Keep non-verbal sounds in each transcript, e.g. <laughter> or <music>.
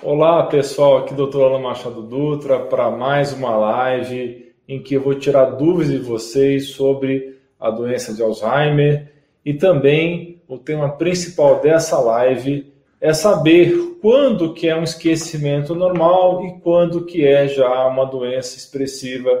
Olá pessoal, aqui Dr. Alan Machado Dutra para mais uma live em que eu vou tirar dúvidas de vocês sobre a doença de Alzheimer e também o tema principal dessa live é saber quando que é um esquecimento normal e quando que é já uma doença expressiva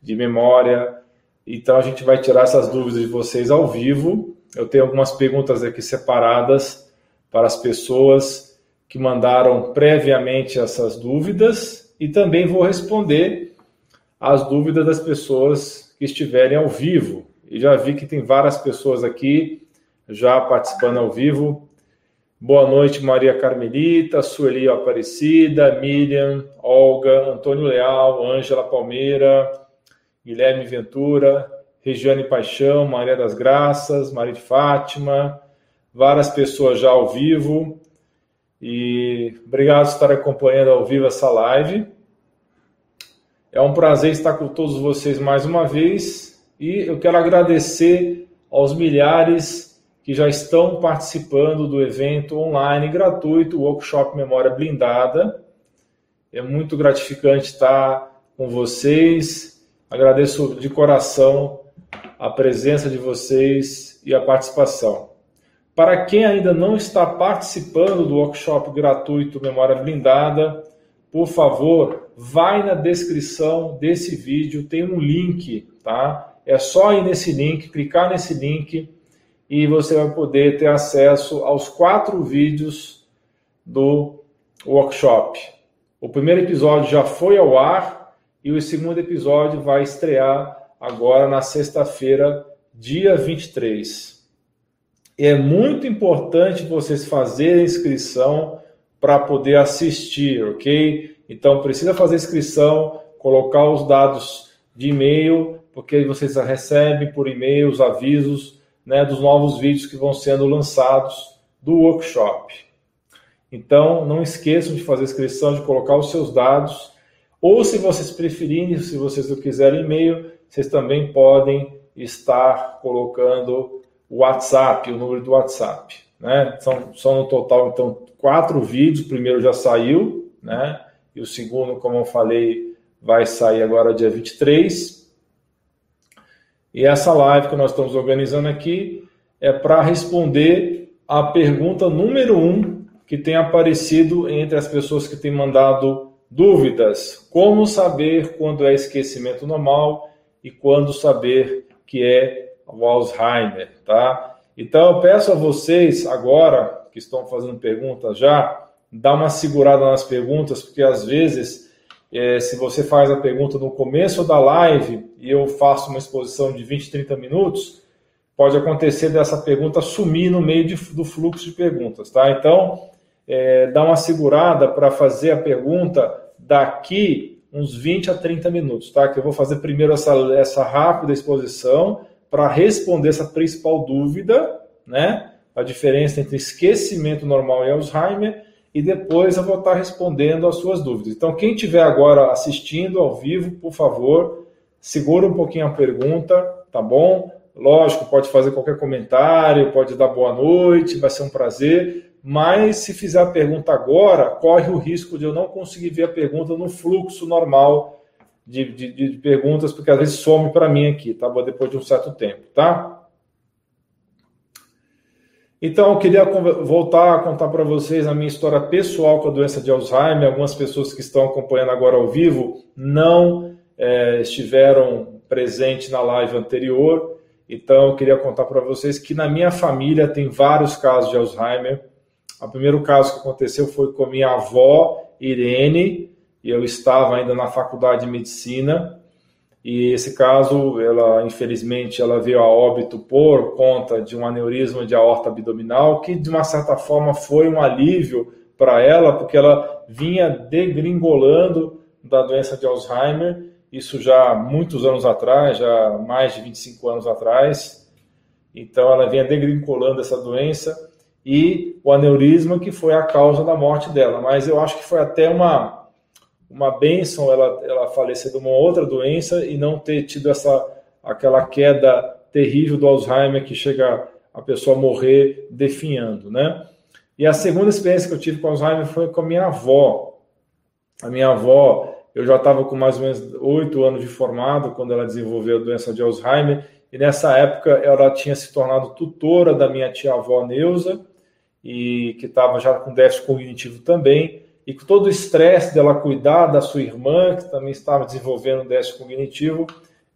de memória. Então a gente vai tirar essas dúvidas de vocês ao vivo. Eu tenho algumas perguntas aqui separadas para as pessoas que mandaram previamente essas dúvidas e também vou responder as dúvidas das pessoas que estiverem ao vivo. E já vi que tem várias pessoas aqui já participando ao vivo. Boa noite, Maria Carmelita, Sueli Aparecida, Miriam, Olga, Antônio Leal, Ângela Palmeira, Guilherme Ventura, Regiane Paixão, Maria das Graças, Maria de Fátima, várias pessoas já ao vivo. E obrigado por estar acompanhando ao vivo essa live. É um prazer estar com todos vocês mais uma vez e eu quero agradecer aos milhares que já estão participando do evento online gratuito Workshop Memória Blindada. É muito gratificante estar com vocês. Agradeço de coração a presença de vocês e a participação. Para quem ainda não está participando do workshop gratuito Memória Blindada, por favor, vai na descrição desse vídeo, tem um link, tá? É só ir nesse link, clicar nesse link e você vai poder ter acesso aos quatro vídeos do workshop. O primeiro episódio já foi ao ar e o segundo episódio vai estrear agora na sexta-feira, dia 23 é muito importante vocês fazerem inscrição para poder assistir, ok? Então precisa fazer inscrição, colocar os dados de e-mail, porque vocês recebem por e-mail os avisos né, dos novos vídeos que vão sendo lançados do workshop. Então não esqueçam de fazer inscrição, de colocar os seus dados, ou se vocês preferirem, se vocês não quiserem e-mail, vocês também podem estar colocando o WhatsApp, o número do WhatsApp. Né? São, são no total, então, quatro vídeos. O primeiro já saiu, né? E o segundo, como eu falei, vai sair agora dia 23. E essa live que nós estamos organizando aqui é para responder a pergunta número um que tem aparecido entre as pessoas que têm mandado dúvidas. Como saber quando é esquecimento normal e quando saber que é o Alzheimer, tá? Então eu peço a vocês agora que estão fazendo perguntas já, dá uma segurada nas perguntas, porque às vezes é, se você faz a pergunta no começo da live e eu faço uma exposição de 20, 30 minutos, pode acontecer dessa pergunta sumir no meio de, do fluxo de perguntas, tá? Então, é, dá uma segurada para fazer a pergunta daqui uns 20 a 30 minutos, tá? Que eu vou fazer primeiro essa, essa rápida exposição para responder essa principal dúvida, né? A diferença entre esquecimento normal e Alzheimer, e depois eu vou estar respondendo as suas dúvidas. Então, quem estiver agora assistindo ao vivo, por favor, segura um pouquinho a pergunta, tá bom? Lógico, pode fazer qualquer comentário, pode dar boa noite, vai ser um prazer. Mas se fizer a pergunta agora, corre o risco de eu não conseguir ver a pergunta no fluxo normal de, de, de perguntas, porque às vezes some para mim aqui, tá? Depois de um certo tempo, tá? Então, eu queria voltar a contar para vocês a minha história pessoal com a doença de Alzheimer. Algumas pessoas que estão acompanhando agora ao vivo não é, estiveram presentes na live anterior. Então, eu queria contar para vocês que na minha família tem vários casos de Alzheimer. O primeiro caso que aconteceu foi com minha avó, Irene, eu estava ainda na faculdade de medicina e esse caso, ela infelizmente, ela veio a óbito por conta de um aneurisma de aorta abdominal, que de uma certa forma foi um alívio para ela, porque ela vinha degringolando da doença de Alzheimer, isso já muitos anos atrás, já mais de 25 anos atrás. Então ela vinha degringolando essa doença e o aneurisma que foi a causa da morte dela, mas eu acho que foi até uma uma bênção ela, ela falecer de uma outra doença e não ter tido essa aquela queda terrível do Alzheimer que chega a pessoa morrer definhando, né? E a segunda experiência que eu tive com Alzheimer foi com a minha avó. A minha avó, eu já estava com mais ou menos oito anos de formado quando ela desenvolveu a doença de Alzheimer, e nessa época ela tinha se tornado tutora da minha tia-avó Neuza, e que estava já com déficit cognitivo também, e com todo o estresse dela cuidar da sua irmã, que também estava desenvolvendo déficit cognitivo,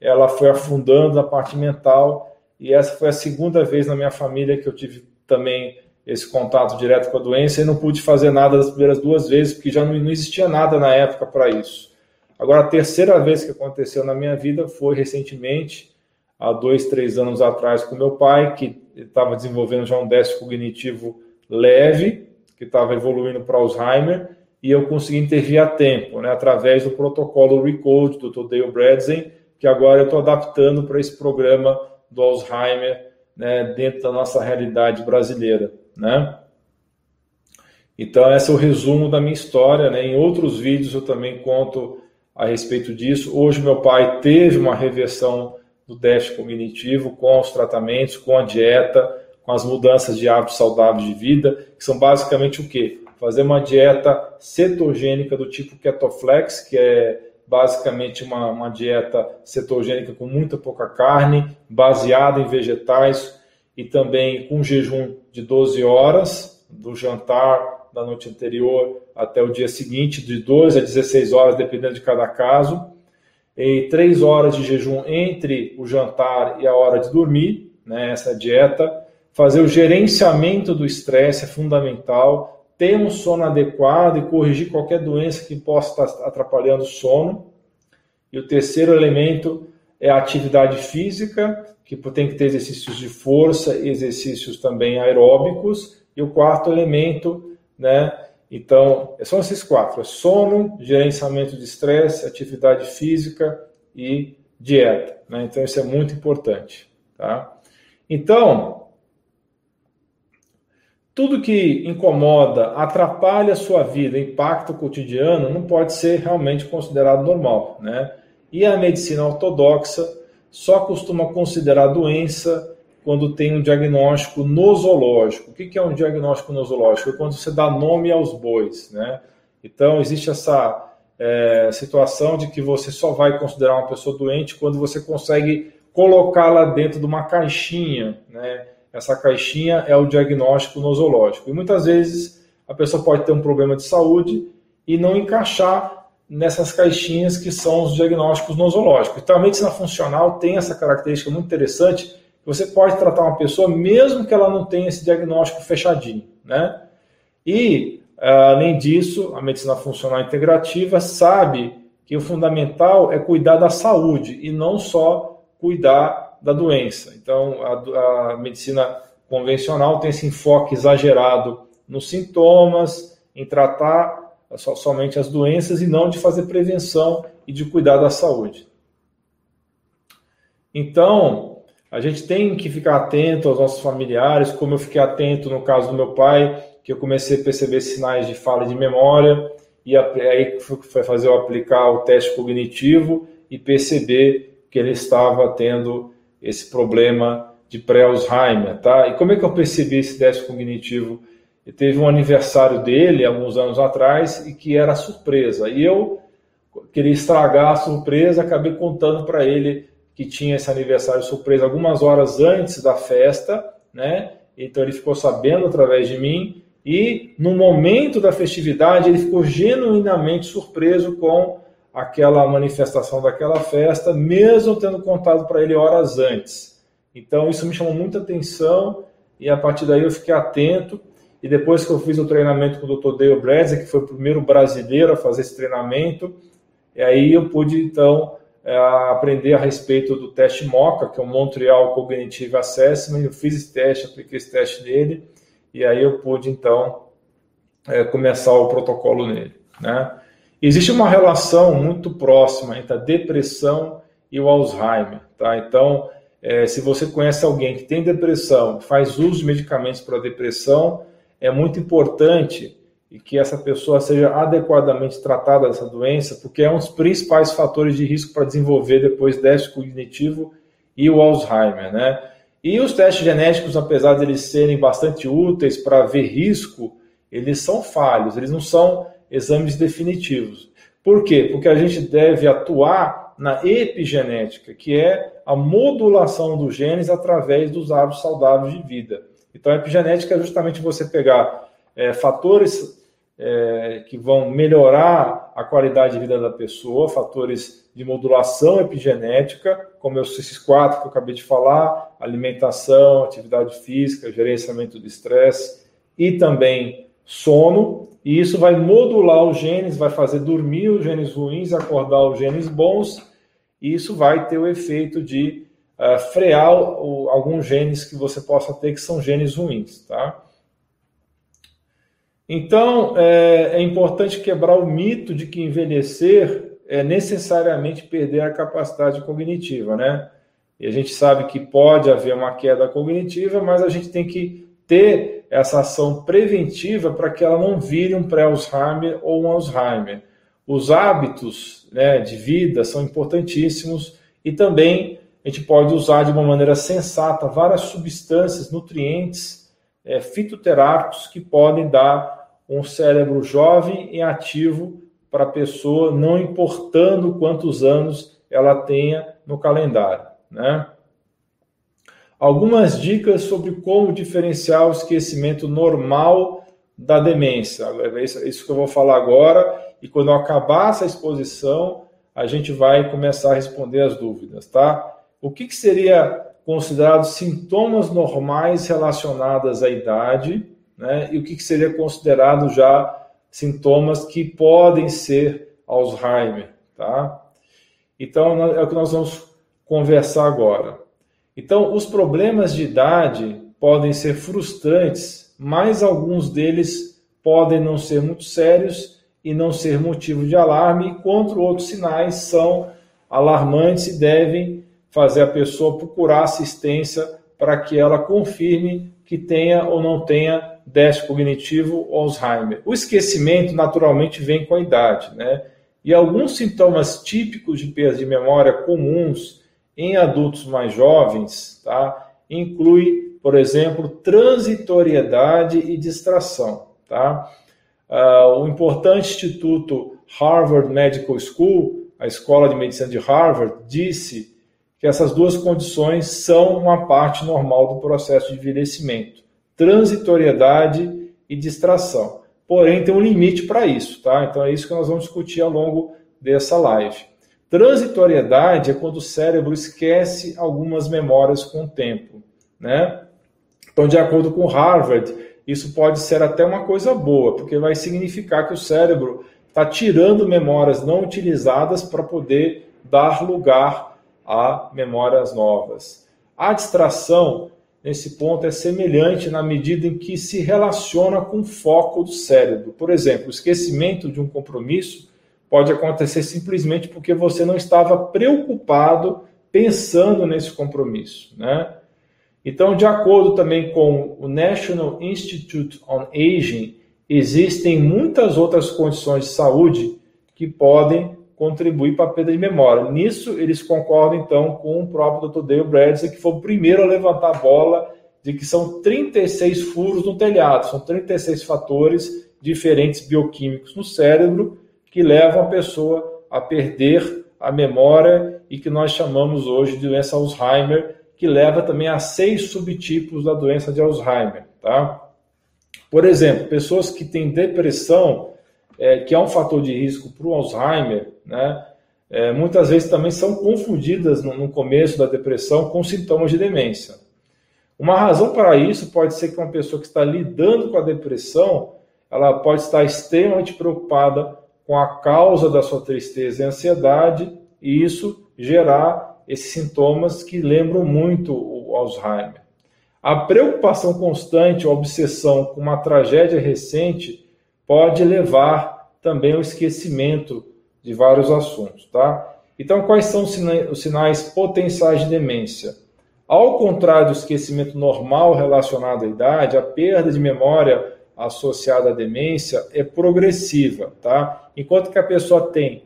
ela foi afundando na parte mental, e essa foi a segunda vez na minha família que eu tive também esse contato direto com a doença e não pude fazer nada das primeiras duas vezes, porque já não, não existia nada na época para isso. Agora, a terceira vez que aconteceu na minha vida foi recentemente, há dois, três anos atrás, com meu pai, que estava desenvolvendo já um déficit cognitivo leve, que estava evoluindo para Alzheimer, e eu consegui intervir a tempo, né, através do protocolo Recode do Dr. Dale Bradzen, que agora eu estou adaptando para esse programa do Alzheimer né, dentro da nossa realidade brasileira. Né? Então, esse é o resumo da minha história. Né? Em outros vídeos eu também conto a respeito disso. Hoje, meu pai teve uma reversão do déficit cognitivo com os tratamentos, com a dieta, com as mudanças de hábitos saudáveis de vida, que são basicamente o quê? Fazer uma dieta cetogênica do tipo Ketoflex, que é basicamente uma, uma dieta cetogênica com muita pouca carne, baseada em vegetais e também com jejum de 12 horas, do jantar da noite anterior até o dia seguinte, de 12 a 16 horas, dependendo de cada caso, e 3 horas de jejum entre o jantar e a hora de dormir, né, essa dieta. Fazer o gerenciamento do estresse é fundamental, ter um sono adequado e corrigir qualquer doença que possa estar atrapalhando o sono. E o terceiro elemento é a atividade física, que tem que ter exercícios de força e exercícios também aeróbicos. E o quarto elemento, né? Então, são esses quatro: é sono, gerenciamento de estresse, atividade física e dieta. Né? Então, isso é muito importante. Tá? Então, tudo que incomoda, atrapalha a sua vida, impacta o cotidiano, não pode ser realmente considerado normal, né? E a medicina ortodoxa só costuma considerar doença quando tem um diagnóstico nosológico. O que é um diagnóstico nosológico? É quando você dá nome aos bois, né? Então, existe essa é, situação de que você só vai considerar uma pessoa doente quando você consegue colocá-la dentro de uma caixinha, né? Essa caixinha é o diagnóstico nosológico. E muitas vezes a pessoa pode ter um problema de saúde e não encaixar nessas caixinhas que são os diagnósticos nosológicos. Então a medicina funcional tem essa característica muito interessante, você pode tratar uma pessoa mesmo que ela não tenha esse diagnóstico fechadinho, né? E além disso, a medicina funcional integrativa sabe que o fundamental é cuidar da saúde e não só cuidar da doença. Então, a, a medicina convencional tem esse enfoque exagerado nos sintomas, em tratar so, somente as doenças e não de fazer prevenção e de cuidar da saúde. Então, a gente tem que ficar atento aos nossos familiares, como eu fiquei atento no caso do meu pai, que eu comecei a perceber sinais de falha de memória, e aí foi fazer eu aplicar o teste cognitivo e perceber que ele estava tendo esse problema de pré-Alzheimer, tá? E como é que eu percebi esse déficit cognitivo? Eu teve um aniversário dele, alguns anos atrás, e que era surpresa. E eu queria estragar a surpresa, acabei contando para ele que tinha esse aniversário surpresa algumas horas antes da festa, né? Então ele ficou sabendo através de mim e no momento da festividade ele ficou genuinamente surpreso com aquela manifestação daquela festa, mesmo tendo contado para ele horas antes. Então isso me chamou muita atenção e a partir daí eu fiquei atento. E depois que eu fiz o treinamento com o Dr. Dale Bradley, que foi o primeiro brasileiro a fazer esse treinamento, e aí eu pude então é, aprender a respeito do teste MOCA, que é o Montreal Cognitive Assessment. Eu fiz esse teste, apliquei esse teste nele, e aí eu pude então é, começar o protocolo nele, né? Existe uma relação muito próxima entre a depressão e o Alzheimer, tá? Então, é, se você conhece alguém que tem depressão, faz uso de medicamentos para depressão, é muito importante que essa pessoa seja adequadamente tratada dessa doença, porque é um dos principais fatores de risco para desenvolver depois déficit cognitivo e o Alzheimer, né? E os testes genéticos, apesar de eles serem bastante úteis para ver risco, eles são falhos, eles não são exames definitivos. Por quê? Porque a gente deve atuar na epigenética, que é a modulação dos genes através dos hábitos saudáveis de vida. Então, a epigenética é justamente você pegar é, fatores é, que vão melhorar a qualidade de vida da pessoa, fatores de modulação epigenética, como esses quatro que eu acabei de falar: alimentação, atividade física, gerenciamento do estresse e também sono. E isso vai modular os genes, vai fazer dormir os genes ruins, acordar os genes bons, e isso vai ter o efeito de uh, frear o, alguns genes que você possa ter que são genes ruins, tá? Então, é, é, importante quebrar o mito de que envelhecer é necessariamente perder a capacidade cognitiva, né? E a gente sabe que pode haver uma queda cognitiva, mas a gente tem que ter essa ação preventiva para que ela não vire um pré-Alzheimer ou um Alzheimer. Os hábitos né, de vida são importantíssimos e também a gente pode usar de uma maneira sensata várias substâncias, nutrientes, é, fitoterápicos que podem dar um cérebro jovem e ativo para a pessoa, não importando quantos anos ela tenha no calendário, né? Algumas dicas sobre como diferenciar o esquecimento normal da demência. É isso que eu vou falar agora, e quando acabar essa exposição, a gente vai começar a responder as dúvidas, tá? O que, que seria considerado sintomas normais relacionados à idade né? e o que seria considerado já sintomas que podem ser Alzheimer, tá? Então, é o que nós vamos conversar agora. Então, os problemas de idade podem ser frustrantes, mas alguns deles podem não ser muito sérios e não ser motivo de alarme, enquanto outros sinais são alarmantes e devem fazer a pessoa procurar assistência para que ela confirme que tenha ou não tenha déficit cognitivo ou Alzheimer. O esquecimento naturalmente vem com a idade, né? E alguns sintomas típicos de perda de memória comuns em adultos mais jovens, tá? Inclui, por exemplo, transitoriedade e distração, tá? Uh, o importante instituto Harvard Medical School, a escola de medicina de Harvard, disse que essas duas condições são uma parte normal do processo de envelhecimento transitoriedade e distração. Porém, tem um limite para isso, tá? Então é isso que nós vamos discutir ao longo dessa live. Transitoriedade é quando o cérebro esquece algumas memórias com o tempo, né? Então, de acordo com Harvard, isso pode ser até uma coisa boa, porque vai significar que o cérebro está tirando memórias não utilizadas para poder dar lugar a memórias novas. A distração nesse ponto é semelhante na medida em que se relaciona com o foco do cérebro. Por exemplo, o esquecimento de um compromisso pode acontecer simplesmente porque você não estava preocupado pensando nesse compromisso, né? Então, de acordo também com o National Institute on Aging, existem muitas outras condições de saúde que podem contribuir para a perda de memória. Nisso, eles concordam, então, com o próprio Dr. Dale Bradley, que foi o primeiro a levantar a bola de que são 36 furos no telhado, são 36 fatores diferentes bioquímicos no cérebro que levam a pessoa a perder a memória e que nós chamamos hoje de doença Alzheimer, que leva também a seis subtipos da doença de Alzheimer. Tá? Por exemplo, pessoas que têm depressão é, que é um fator de risco para o Alzheimer, né, é, muitas vezes também são confundidas no, no, começo da depressão com sintomas de demência. Uma razão para isso pode ser que uma pessoa que está lidando com a depressão, ela pode estar extremamente preocupada com a causa da sua tristeza e ansiedade, e isso gerar esses sintomas que lembram muito o Alzheimer. A preocupação constante, a obsessão com uma tragédia recente pode levar também ao esquecimento de vários assuntos, tá? Então, quais são os sinais potenciais de demência? Ao contrário do esquecimento normal relacionado à idade, a perda de memória associada à demência é progressiva, tá? Enquanto que a pessoa tem,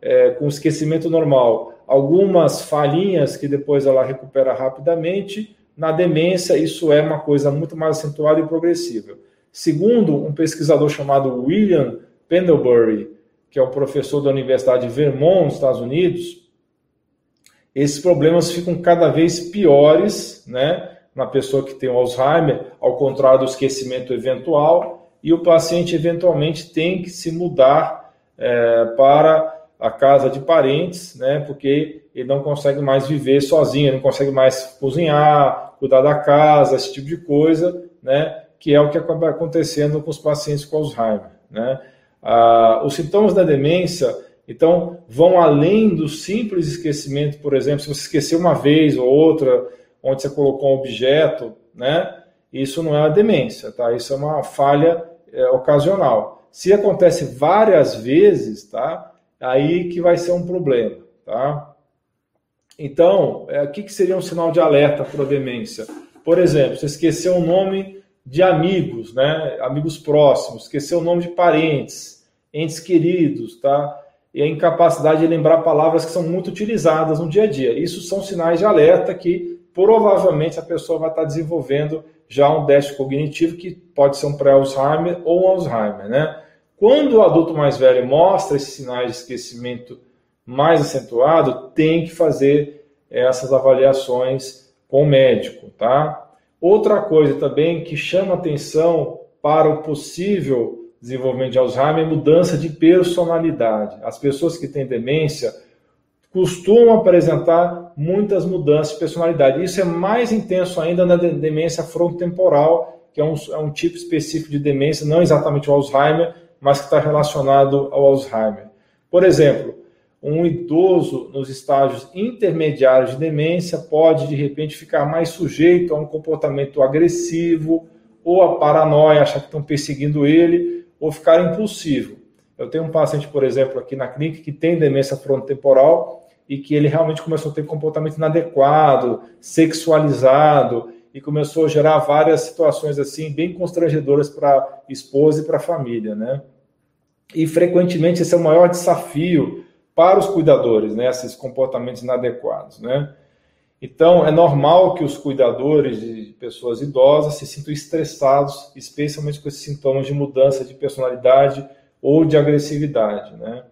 é, com esquecimento normal, algumas falhinhas que depois ela recupera rapidamente, na demência, isso é uma coisa muito mais acentuada e progressiva. Segundo um pesquisador chamado William Pendlebury, que é o professor da Universidade de Vermont, nos Estados Unidos, esses problemas ficam cada vez piores, né, na pessoa que tem o Alzheimer, ao contrário do esquecimento eventual, e o paciente eventualmente tem que se mudar é, para a casa de parentes, né, porque ele não consegue mais viver sozinho, ele não consegue mais cozinhar, cuidar da casa, esse tipo de coisa, né, que é o que acaba acontecendo com os pacientes com Alzheimer, né. Ah, os sintomas da demência, então, vão além do simples esquecimento, por exemplo, se você esqueceu uma vez ou outra, onde você colocou um objeto, né? Isso não é uma demência, tá? Isso é uma falha é, ocasional. Se acontece várias vezes, tá? Aí que vai ser um problema, tá? Então, é, o que, que seria um sinal de alerta para a demência? Por exemplo, você esqueceu o nome de amigos, né? Amigos próximos, esqueceu o nome de parentes, entes queridos, tá? e a incapacidade de lembrar palavras que são muito utilizadas no dia a dia. Isso são sinais de alerta que provavelmente a pessoa vai estar desenvolvendo já um déficit cognitivo que pode ser um pré-Alzheimer ou um Alzheimer, né? Quando o adulto mais velho mostra esses sinais de esquecimento mais acentuado, tem que fazer essas avaliações com o médico, tá? Outra coisa também que chama atenção para o possível desenvolvimento de Alzheimer é mudança de personalidade. As pessoas que têm demência costumam apresentar muitas mudanças de personalidade. Isso é mais intenso ainda na demência frontotemporal, que é um, é um tipo específico de demência, não exatamente o Alzheimer, mas que está relacionado ao Alzheimer. Por exemplo, um idoso nos estágios intermediários de demência pode, de repente, ficar mais sujeito a um comportamento agressivo ou a paranoia, achar que estão perseguindo ele, ou ficar impulsivo. Eu tenho um paciente, por exemplo, aqui na clínica que tem demência frontotemporal e que ele realmente começou a ter comportamento inadequado, sexualizado e começou a gerar várias situações assim bem constrangedoras para a esposa e para a família, né? E frequentemente esse é o maior desafio para os cuidadores, né? Esses comportamentos inadequados, né? Então, é normal que os cuidadores de pessoas idosas se sintam estressados, especialmente com esses sintomas de mudança de personalidade ou de agressividade. Né?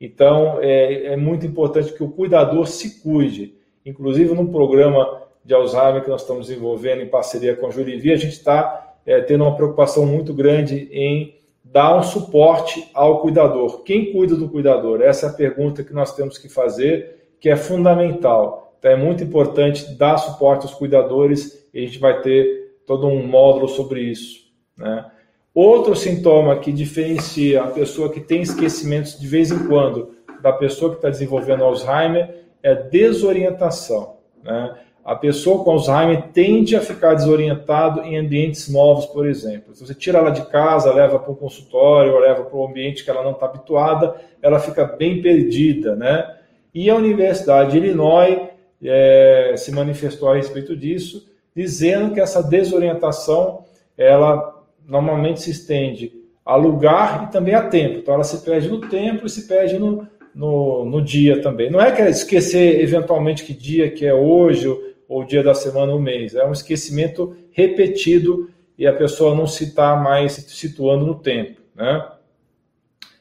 Então, é, é muito importante que o cuidador se cuide. Inclusive, no programa de Alzheimer que nós estamos desenvolvendo em parceria com a Jurivia, a gente está é, tendo uma preocupação muito grande em dar um suporte ao cuidador. Quem cuida do cuidador? Essa é a pergunta que nós temos que fazer, que é fundamental. Então é muito importante dar suporte aos cuidadores e a gente vai ter todo um módulo sobre isso. Né? Outro sintoma que diferencia a pessoa que tem esquecimentos de vez em quando da pessoa que está desenvolvendo Alzheimer é desorientação. Né? A pessoa com Alzheimer tende a ficar desorientado em ambientes novos, por exemplo. Se você tira ela de casa, leva para um consultório, ou leva para um ambiente que ela não está habituada, ela fica bem perdida, né? E a Universidade de Illinois é, se manifestou a respeito disso, dizendo que essa desorientação ela normalmente se estende a lugar e também a tempo. Então ela se perde no tempo e se perde no, no, no dia também. Não é que esquecer eventualmente que dia que é hoje ou, ou dia da semana ou mês. É um esquecimento repetido e a pessoa não se está mais situando no tempo. Né?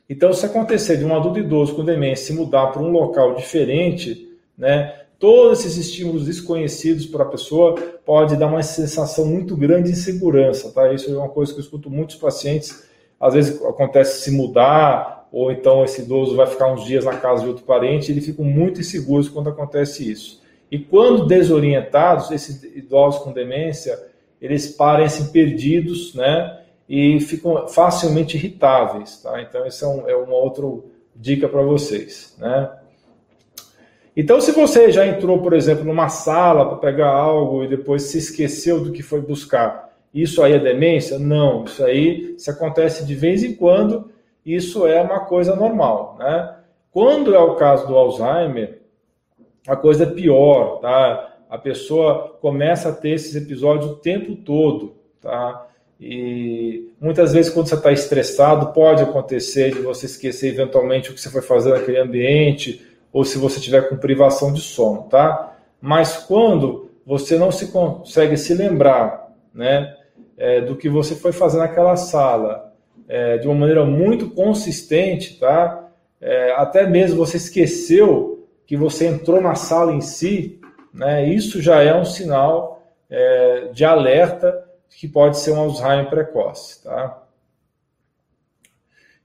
Então, se acontecer de um adulto idoso com demência se mudar para um local diferente, né, todos esses estímulos desconhecidos para a pessoa pode dar uma sensação muito grande de insegurança, tá? Isso é uma coisa que eu escuto muitos pacientes, às vezes acontece se mudar, ou então esse idoso vai ficar uns dias na casa de outro parente, eles ficam muito inseguros quando acontece isso. E quando desorientados, esses idosos com demência, eles parecem perdidos, né? E ficam facilmente irritáveis, tá? Então, essa é, um, é uma outra dica para vocês, né? Então, se você já entrou, por exemplo, numa sala para pegar algo e depois se esqueceu do que foi buscar, isso aí é demência? Não, isso aí se acontece de vez em quando, isso é uma coisa normal, né? Quando é o caso do Alzheimer, a coisa é pior, tá? A pessoa começa a ter esses episódios o tempo todo, tá? E muitas vezes, quando você está estressado, pode acontecer de você esquecer eventualmente o que você foi fazer naquele ambiente, ou se você tiver com privação de sono, tá? Mas quando você não se consegue se lembrar, né, é, do que você foi fazer naquela sala, é, de uma maneira muito consistente, tá? É, até mesmo você esqueceu que você entrou na sala em si, né? Isso já é um sinal é, de alerta que pode ser um Alzheimer precoce, tá?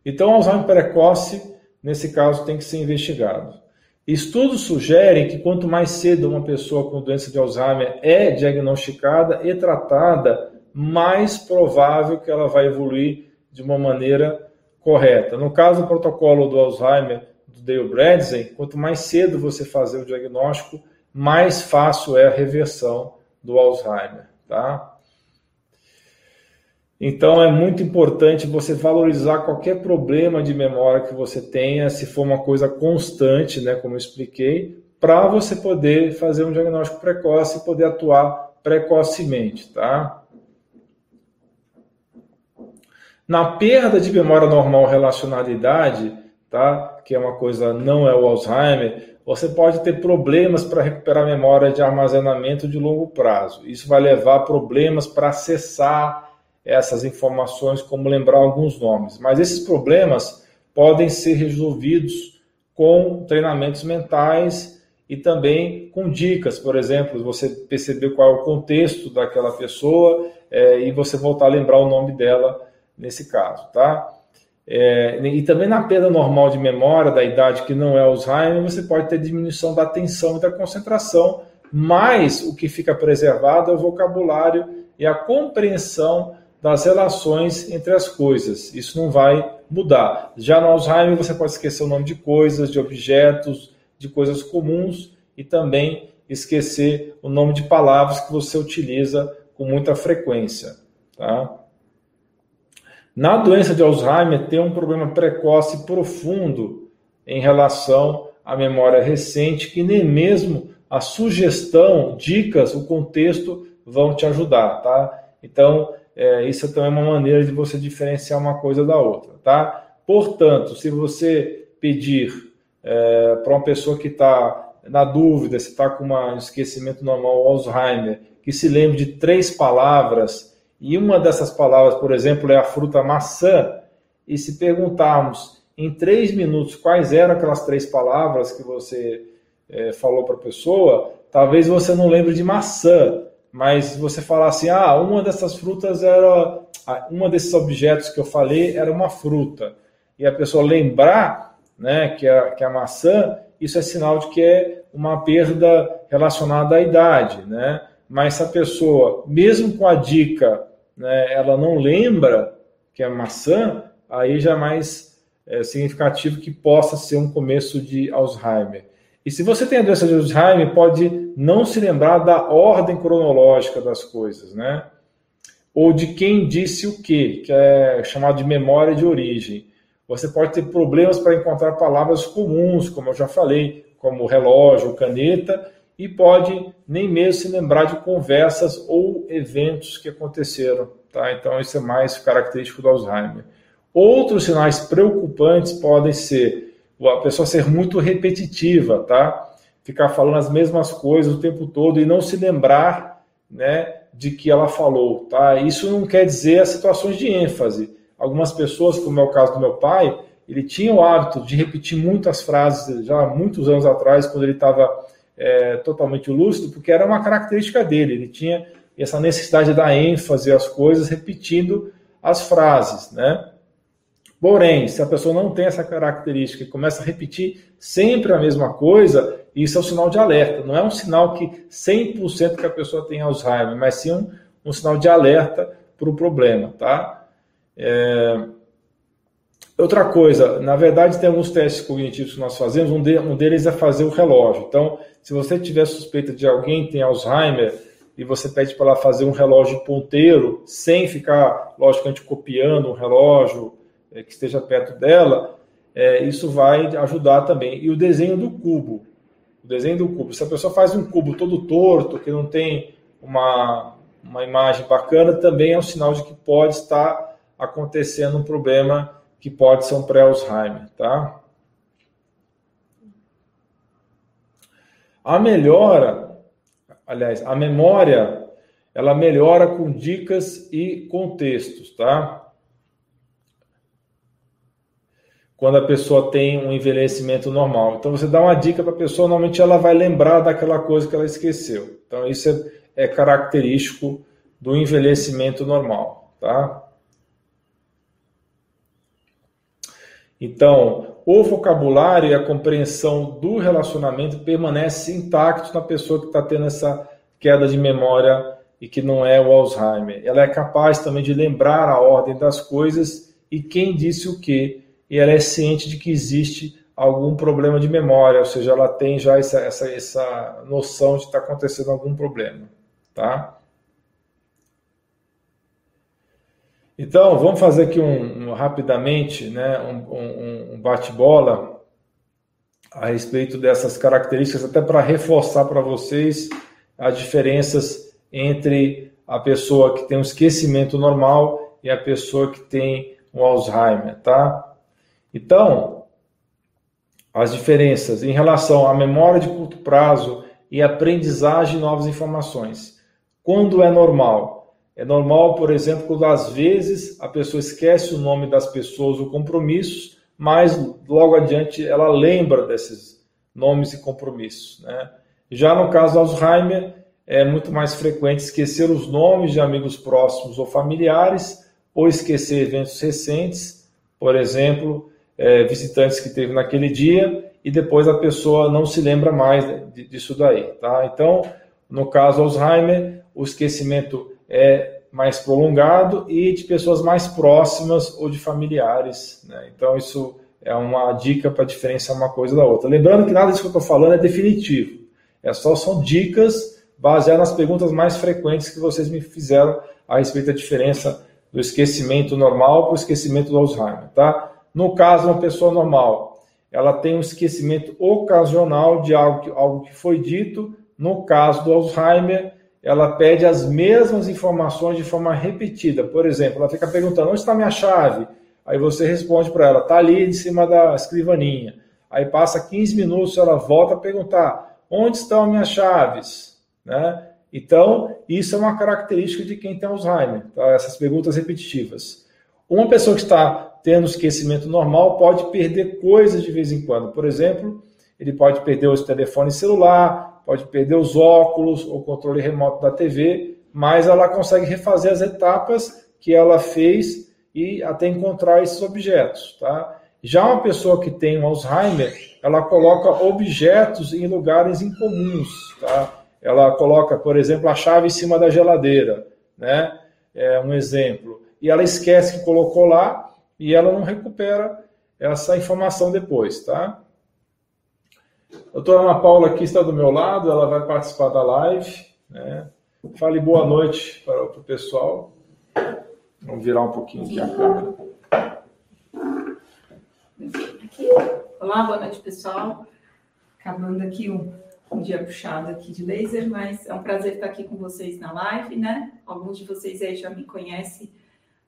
Então, Alzheimer precoce, nesse caso, tem que ser investigado. Estudos sugerem que quanto mais cedo uma pessoa com doença de Alzheimer é diagnosticada e tratada, mais provável que ela vai evoluir de uma maneira correta. No caso do protocolo do Alzheimer do Dale Bredesen, quanto mais cedo você fazer o diagnóstico, mais fácil é a reversão do Alzheimer, tá? Então é muito importante você valorizar qualquer problema de memória que você tenha, se for uma coisa constante, né, como eu expliquei, para você poder fazer um diagnóstico precoce e poder atuar precocemente, tá? Na perda de memória normal relacionada à idade, tá? Que é uma coisa não é o Alzheimer, você pode ter problemas para recuperar memória de armazenamento de longo prazo. Isso vai levar a problemas para acessar essas informações, como lembrar alguns nomes. Mas esses problemas podem ser resolvidos com treinamentos mentais e também com dicas, por exemplo, você perceber qual é o contexto daquela pessoa é, e você voltar a lembrar o nome dela nesse caso, tá? É, e também na perda normal de memória da idade que não é Alzheimer, você pode ter diminuição da atenção e da concentração, mas o que fica preservado é o vocabulário e a compreensão das relações entre as coisas. Isso não vai mudar. Já no Alzheimer, você pode esquecer o nome de coisas, de objetos, de coisas comuns e também esquecer o nome de palavras que você utiliza com muita frequência. Tá? Na doença de Alzheimer, tem um problema precoce profundo em relação à memória recente, que nem mesmo a sugestão, dicas, o contexto vão te ajudar, tá? Então, é, isso também é uma maneira de você diferenciar uma coisa da outra, tá? Portanto, se você pedir é, para uma pessoa que está na dúvida, se está com um esquecimento normal, Alzheimer, que se lembre de três palavras, e uma dessas palavras, por exemplo, é a fruta maçã, e se perguntarmos em três minutos quais eram aquelas três palavras que você é, falou para a pessoa, talvez você não lembre de maçã, mas você falar assim, ah, uma dessas frutas era, uma desses objetos que eu falei era uma fruta, e a pessoa lembrar, né, que a, que a maçã, isso é sinal de que é uma perda relacionada à idade, né? Mas se a pessoa, mesmo com a dica, né, ela não lembra que é maçã, aí já é mais é, significativo que possa ser um começo de Alzheimer. E se você tem a doença de Alzheimer, pode não se lembrar da ordem cronológica das coisas, né? Ou de quem disse o quê, que é chamado de memória de origem. Você pode ter problemas para encontrar palavras comuns, como eu já falei, como relógio, caneta, e pode nem mesmo se lembrar de conversas ou eventos que aconteceram. Tá? Então, isso é mais característico do Alzheimer. Outros sinais preocupantes podem ser a pessoa ser muito repetitiva, tá? Ficar falando as mesmas coisas o tempo todo e não se lembrar, né, de que ela falou, tá? Isso não quer dizer as situações de ênfase. Algumas pessoas, como é o caso do meu pai, ele tinha o hábito de repetir muitas frases já há muitos anos atrás, quando ele estava é, totalmente lúcido, porque era uma característica dele. Ele tinha essa necessidade de dar ênfase às coisas, repetindo as frases, né? Porém, se a pessoa não tem essa característica e começa a repetir sempre a mesma coisa, isso é um sinal de alerta. Não é um sinal que 100% que a pessoa tem Alzheimer, mas sim um, um sinal de alerta para o problema, tá? É... Outra coisa, na verdade, tem alguns testes cognitivos que nós fazemos, um, de, um deles é fazer o relógio. Então, se você tiver suspeita de alguém que tem Alzheimer e você pede para ela fazer um relógio ponteiro, sem ficar, logicamente, copiando o relógio, é, que esteja perto dela, é, isso vai ajudar também. E o desenho do cubo. O desenho do cubo. Se a pessoa faz um cubo todo torto, que não tem uma, uma imagem bacana, também é um sinal de que pode estar acontecendo um problema que pode ser um pré-Alzheimer, tá? A melhora, aliás, a memória, ela melhora com dicas e contextos, tá? Quando a pessoa tem um envelhecimento normal. Então, você dá uma dica para a pessoa, normalmente ela vai lembrar daquela coisa que ela esqueceu. Então, isso é, é característico do envelhecimento normal, tá? Então, o vocabulário e a compreensão do relacionamento permanece intacto na pessoa que está tendo essa queda de memória e que não é o Alzheimer. Ela é capaz também de lembrar a ordem das coisas e quem disse o que, e ela é ciente de que existe algum problema de memória, ou seja, ela tem já essa, essa, essa noção de estar tá acontecendo algum problema, tá? Então, vamos fazer aqui um, um rapidamente né, um, um, bate-bola a respeito dessas características, até para reforçar para vocês as diferenças entre a pessoa que tem um esquecimento normal e a pessoa que tem o Alzheimer, tá? Então, as diferenças em relação à memória de curto prazo e aprendizagem de novas informações. Quando é normal? É normal, por exemplo, quando às vezes a pessoa esquece o nome das pessoas ou compromissos, mas logo adiante ela lembra desses nomes e compromissos. Né? Já no caso do Alzheimer, é muito mais frequente esquecer os nomes de amigos próximos ou familiares, ou esquecer eventos recentes, por exemplo, é, visitantes que teve naquele dia, e depois a pessoa não se lembra mais disso daí. Tá? Então, no caso Alzheimer, o esquecimento é mais prolongado e de pessoas mais próximas ou de familiares. Né? Então, isso é uma dica para diferenciar uma coisa da outra. Lembrando que nada disso que eu estou falando é definitivo. É só são dicas baseadas nas perguntas mais frequentes que vocês me fizeram a respeito da diferença do esquecimento normal para o esquecimento do Alzheimer. Tá? No caso, uma pessoa normal, ela tem um esquecimento ocasional de algo que, algo que foi dito. No caso do Alzheimer, ela pede as mesmas informações de forma repetida. Por exemplo, ela fica perguntando: onde está minha chave? Aí você responde para ela: está ali em cima da escrivaninha. Aí passa 15 minutos, ela volta a perguntar: onde estão minhas chaves? Né? Então, isso é uma característica de quem tem Alzheimer, tá? essas perguntas repetitivas. Uma pessoa que está tendo esquecimento normal pode perder coisas de vez em quando. Por exemplo, ele pode perder o telefone celular, pode perder os óculos, o controle remoto da TV, mas ela consegue refazer as etapas que ela fez e até encontrar esses objetos, tá? Já uma pessoa que tem um Alzheimer, ela coloca objetos em lugares incomuns, tá? Ela coloca, por exemplo, a chave em cima da geladeira, né? É um exemplo. E ela esquece que colocou lá e ela não recupera essa informação depois, tá? A doutora Ana Paula aqui está do meu lado, ela vai participar da live. Né? Fale boa noite para o pessoal. Vamos virar um pouquinho aqui a câmera. Olá, boa noite, pessoal. Acabando aqui um, um dia puxado aqui de laser, mas é um prazer estar aqui com vocês na live, né? Alguns de vocês aí já me conhecem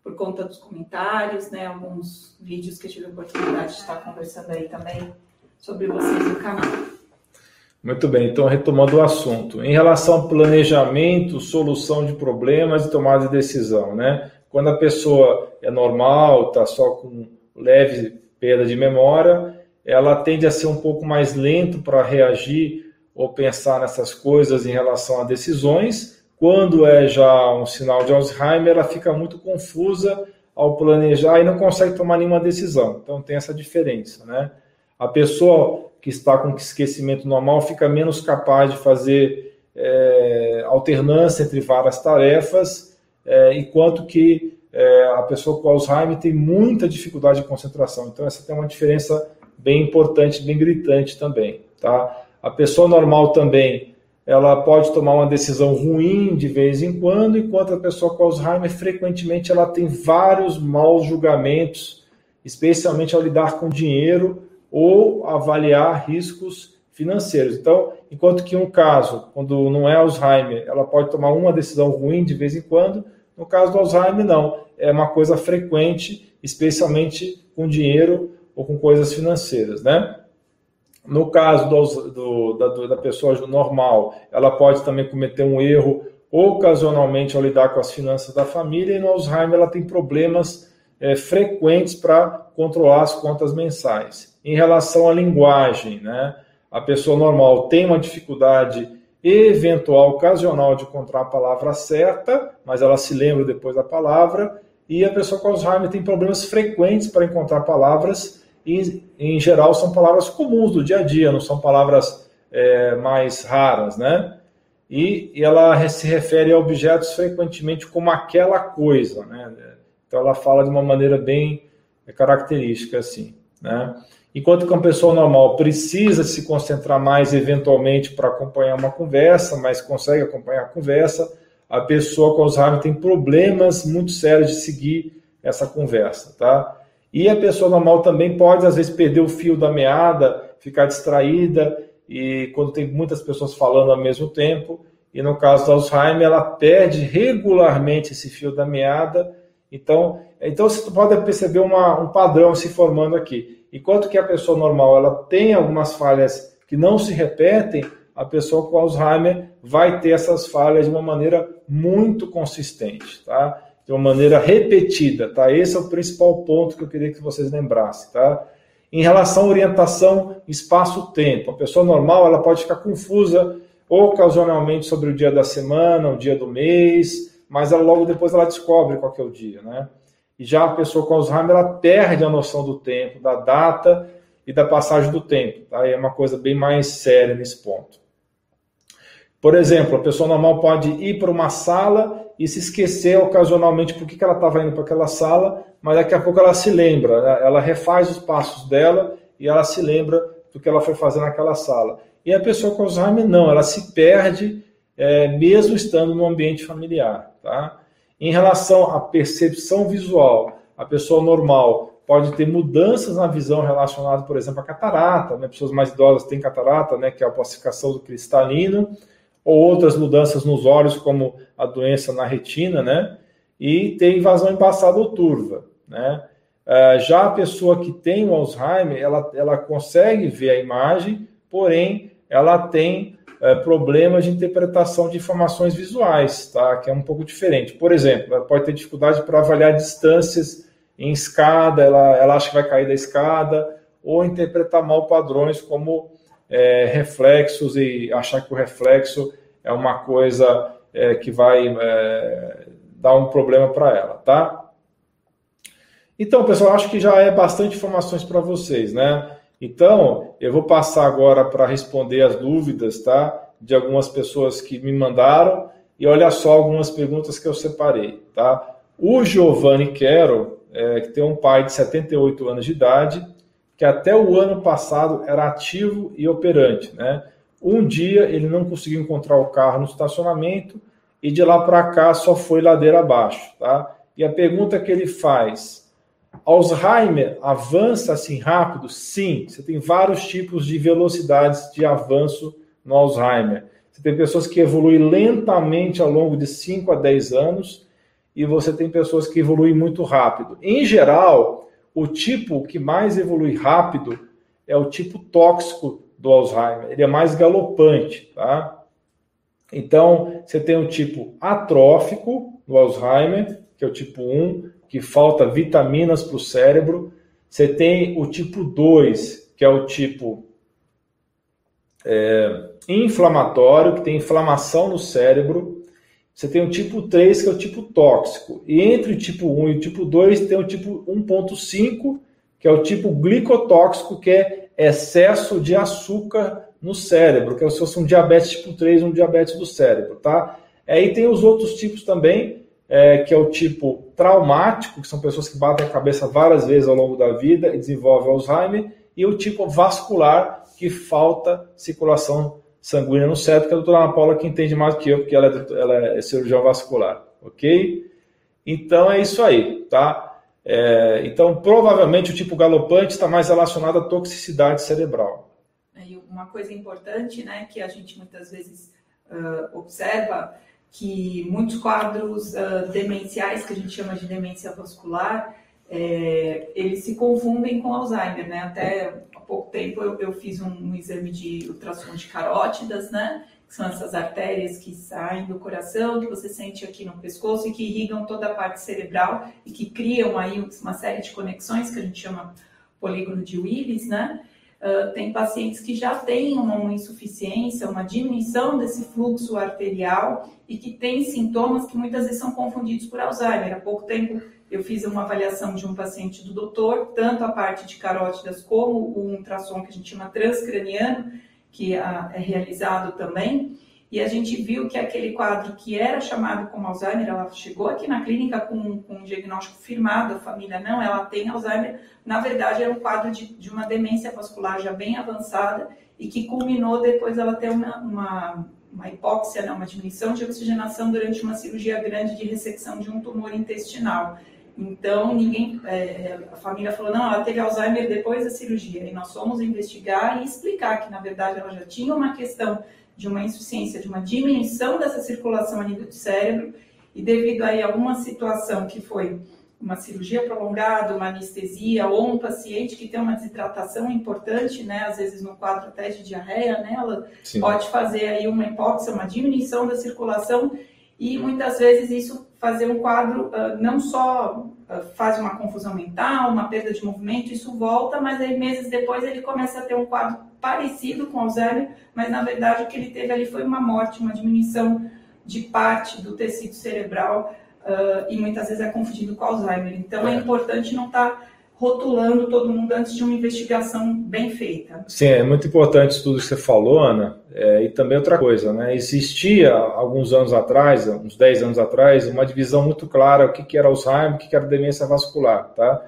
por conta dos comentários, né? Alguns vídeos que eu tive a oportunidade de estar conversando aí também sobre vocês no canal. Muito bem, então retomando o assunto. Em relação ao planejamento, solução de problemas e tomada de decisão, né? Quando a pessoa é normal, está só com leve perda de memória, ela tende a ser um pouco mais lento para reagir ou pensar nessas coisas em relação a decisões. Quando é já um sinal de Alzheimer, ela fica muito confusa ao planejar e não consegue tomar nenhuma decisão. Então tem essa diferença, né? A pessoa que está com esquecimento normal fica menos capaz de fazer é, alternância entre várias tarefas, é, enquanto que é, a pessoa com Alzheimer tem muita dificuldade de concentração. Então, essa tem uma diferença bem importante, bem gritante também. Tá? A pessoa normal também ela pode tomar uma decisão ruim de vez em quando, enquanto a pessoa com Alzheimer frequentemente ela tem vários maus julgamentos, especialmente ao lidar com dinheiro ou avaliar riscos financeiros. Então, enquanto que um caso, quando não é Alzheimer, ela pode tomar uma decisão ruim de vez em quando, no caso do Alzheimer, não. É uma coisa frequente, especialmente com dinheiro ou com coisas financeiras, né? No caso do, do, da, da pessoa normal, ela pode também cometer um erro ocasionalmente ao lidar com as finanças da família, e no Alzheimer ela tem problemas é, frequentes para controlar as contas mensais. Em relação à linguagem, né, a pessoa normal tem uma dificuldade eventual, ocasional de encontrar a palavra certa, mas ela se lembra depois da palavra, e a pessoa com Alzheimer tem problemas frequentes para encontrar palavras, e em geral são palavras comuns do dia a dia, não são palavras é, mais raras, né? E, e, ela se refere a objetos frequentemente como aquela coisa, né? Então ela fala de uma maneira bem característica assim, né? Enquanto que uma pessoa normal precisa se concentrar mais eventualmente para acompanhar uma conversa, mas consegue acompanhar a conversa, a pessoa com Alzheimer tem problemas muito sérios de seguir essa conversa, tá? E a pessoa normal também pode, às vezes, perder o fio da meada, ficar distraída, e quando tem muitas pessoas falando ao mesmo tempo, e no caso do Alzheimer, ela perde regularmente esse fio da meada. Então, então você pode perceber uma, um padrão se formando aqui. Enquanto que a pessoa normal ela tem algumas falhas que não se repetem, a pessoa com Alzheimer vai ter essas falhas de uma maneira muito consistente, tá? De uma maneira repetida, tá? Esse é o principal ponto que eu queria que vocês lembrassem, tá? Em relação à orientação espaço-tempo, a pessoa normal ela pode ficar confusa ocasionalmente sobre o dia da semana, o dia do mês, mas ela, logo depois ela descobre qual é o dia, né? E já a pessoa com Alzheimer ela perde a noção do tempo, da data e da passagem do tempo, tá? E é uma coisa bem mais séria nesse ponto. Por exemplo, a pessoa normal pode ir para uma sala e se esquecer ocasionalmente por que ela estava indo para aquela sala, mas daqui a pouco ela se lembra, né? ela refaz os passos dela e ela se lembra do que ela foi fazer naquela sala. E a pessoa com Alzheimer não, ela se perde é, mesmo estando no ambiente familiar. Tá? Em relação à percepção visual, a pessoa normal pode ter mudanças na visão relacionadas, por exemplo, à catarata. Né? Pessoas mais idosas têm catarata, né? que é a opacificação do cristalino ou outras mudanças nos olhos, como a doença na retina, né? E tem invasão em passado ou turva, né? Uh, já a pessoa que tem o Alzheimer, ela, ela consegue ver a imagem, porém, ela tem uh, problemas de interpretação de informações visuais, tá? Que é um pouco diferente. Por exemplo, ela pode ter dificuldade para avaliar distâncias em escada, ela, ela acha que vai cair da escada, ou interpretar mal padrões como é, reflexos e achar que o reflexo é uma coisa é, que vai é, dar um problema para ela, tá? Então, pessoal, acho que já é bastante informações para vocês, né? Então, eu vou passar agora para responder as dúvidas, tá? De algumas pessoas que me mandaram e olha só algumas perguntas que eu separei, tá? O Giovanni Quero, é, que tem um pai de 78 anos de idade, que até o ano passado era ativo e operante. Né? Um dia ele não conseguiu encontrar o carro no estacionamento e de lá para cá só foi ladeira abaixo. Tá? E a pergunta que ele faz: Alzheimer avança assim rápido? Sim, você tem vários tipos de velocidades de avanço no Alzheimer. Você tem pessoas que evoluem lentamente ao longo de 5 a 10 anos e você tem pessoas que evoluem muito rápido. Em geral, o tipo que mais evolui rápido é o tipo tóxico do Alzheimer. Ele é mais galopante, tá? Então, você tem o tipo atrófico do Alzheimer, que é o tipo 1, que falta vitaminas para o cérebro. Você tem o tipo 2, que é o tipo é, inflamatório, que tem inflamação no cérebro. Você tem o tipo 3, que é o tipo tóxico. E entre o tipo 1 e o tipo 2 tem o tipo 1.5, que é o tipo glicotóxico, que é excesso de açúcar no cérebro, que é se fosse um diabetes tipo 3, um diabetes do cérebro, tá? Aí tem os outros tipos também, é, que é o tipo traumático, que são pessoas que batem a cabeça várias vezes ao longo da vida e desenvolvem Alzheimer, e o tipo vascular, que falta circulação sanguínea no cérebro, que a doutora Ana Paula que entende mais do que eu, porque ela é, ela é cirurgião vascular, ok? Então é isso aí, tá? É, então, provavelmente o tipo galopante está mais relacionado à toxicidade cerebral. E uma coisa importante, né, que a gente muitas vezes uh, observa, que muitos quadros uh, demenciais, que a gente chama de demência vascular, é, eles se confundem com Alzheimer, né? Até há pouco tempo eu, eu fiz um, um, exame de ultrassom de carótidas, né? Que são essas artérias que saem do coração, que você sente aqui no pescoço e que irrigam toda a parte cerebral e que criam aí uma série de conexões que a gente chama polígono de Willis, né? Uh, tem pacientes que já têm uma insuficiência, uma diminuição desse fluxo arterial e que têm sintomas que muitas vezes são confundidos por Alzheimer. Há pouco tempo eu fiz uma avaliação de um paciente do doutor, tanto a parte de carótidas como o ultrassom que a gente chama transcraniano, que é realizado também, e a gente viu que aquele quadro que era chamado como Alzheimer, ela chegou aqui na clínica com, com um diagnóstico firmado, a família não, ela tem Alzheimer, na verdade era um quadro de, de uma demência vascular já bem avançada e que culminou depois ela ter uma, uma, uma hipóxia, não, uma diminuição de oxigenação durante uma cirurgia grande de ressecção de um tumor intestinal. Então, ninguém, é, a família falou, não, ela teve Alzheimer depois da cirurgia. E nós fomos investigar e explicar que, na verdade, ela já tinha uma questão de uma insuficiência, de uma diminuição dessa circulação a nível do cérebro, e devido aí a alguma situação que foi uma cirurgia prolongada, uma anestesia, ou um paciente que tem uma desidratação importante, né, às vezes no quadro até de diarreia, né, ela Sim. pode fazer aí uma hipóxia, uma diminuição da circulação, e muitas vezes isso fazer um quadro uh, não só uh, faz uma confusão mental, uma perda de movimento, isso volta, mas aí meses depois ele começa a ter um quadro parecido com Alzheimer, mas na verdade o que ele teve ali foi uma morte, uma diminuição de parte do tecido cerebral uh, e muitas vezes é confundido com Alzheimer. Então é, é importante não estar tá rotulando todo mundo antes de uma investigação bem feita. Sim, é muito importante tudo que você falou, Ana. É, e também outra coisa, né? Existia alguns anos atrás, uns 10 anos atrás, uma divisão muito clara o que, era Alzheimer, o que era demência vascular, tá?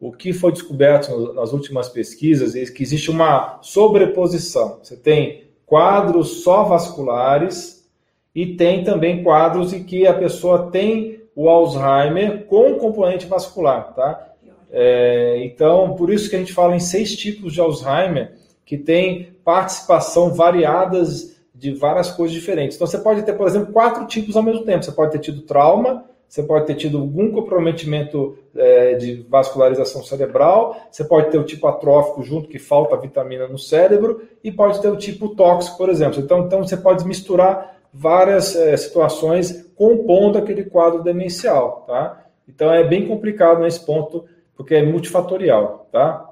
O que foi descoberto nas últimas pesquisas é que existe uma sobreposição. Você tem quadros só vasculares e tem também quadros em que a pessoa tem o Alzheimer com componente vascular, tá? É, então, por isso que a gente fala em seis tipos de Alzheimer que tem participação variadas de várias coisas diferentes. Então, você pode ter, por exemplo, quatro tipos ao mesmo tempo. Você pode ter tido trauma, você pode ter tido algum comprometimento é, de vascularização cerebral, você pode ter o tipo atrófico junto, que falta vitamina no cérebro, e pode ter o tipo tóxico, por exemplo. Então, então você pode misturar várias é, situações compondo aquele quadro demencial, tá? Então é bem complicado nesse ponto porque é multifatorial, tá?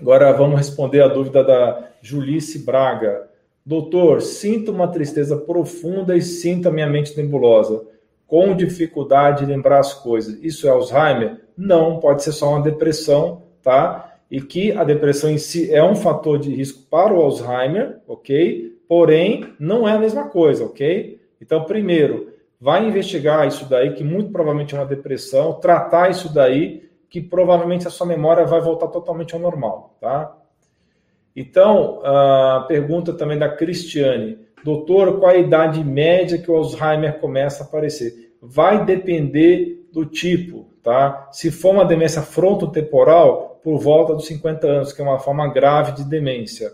Agora vamos responder a dúvida da Julice Braga. Doutor, sinto uma tristeza profunda e sinto a minha mente nebulosa, com dificuldade de lembrar as coisas. Isso é Alzheimer? Não, pode ser só uma depressão, tá? E que a depressão em si é um fator de risco para o Alzheimer, ok? Porém, não é a mesma coisa, ok? Então, primeiro, vai investigar isso daí, que muito provavelmente é uma depressão, tratar isso daí que provavelmente a sua memória vai voltar totalmente ao normal, tá? Então, a pergunta também da Cristiane. Doutor, qual a idade média que o Alzheimer começa a aparecer? Vai depender do tipo, tá? Se for uma demência frontotemporal, por volta dos 50 anos, que é uma forma grave de demência.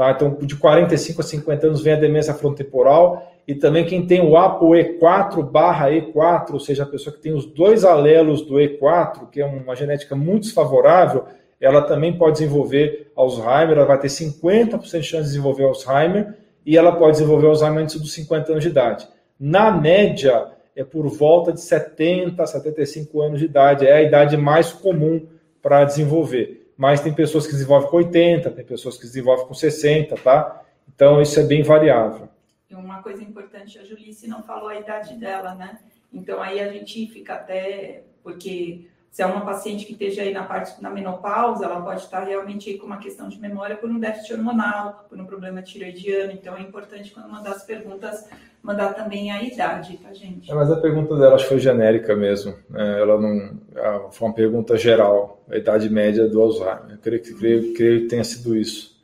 Tá? Então, de 45 a 50 anos vem a demência frontotemporal e também quem tem o ApoE4 barra E4, ou seja, a pessoa que tem os dois alelos do E4, que é uma genética muito desfavorável, ela também pode desenvolver Alzheimer, ela vai ter 50% de chance de desenvolver Alzheimer e ela pode desenvolver Alzheimer antes dos 50 anos de idade. Na média, é por volta de 70 a 75 anos de idade, é a idade mais comum para desenvolver. Mas tem pessoas que desenvolvem com 80, tem pessoas que desenvolvem com 60, tá? Então isso é bem variável. E uma coisa importante, a Julice não falou a idade dela, né? Então aí a gente fica até, porque se é uma paciente que esteja aí na parte da menopausa, ela pode estar realmente com uma questão de memória por um déficit hormonal, por um problema tiroidiano. Então é importante quando mandar as perguntas mandar também a idade, tá gente? É, mas a pergunta dela acho que foi genérica mesmo. Né? Ela não foi uma pergunta geral, a idade média do Alzheimer. Eu creio que, creio, creio que tenha sido isso.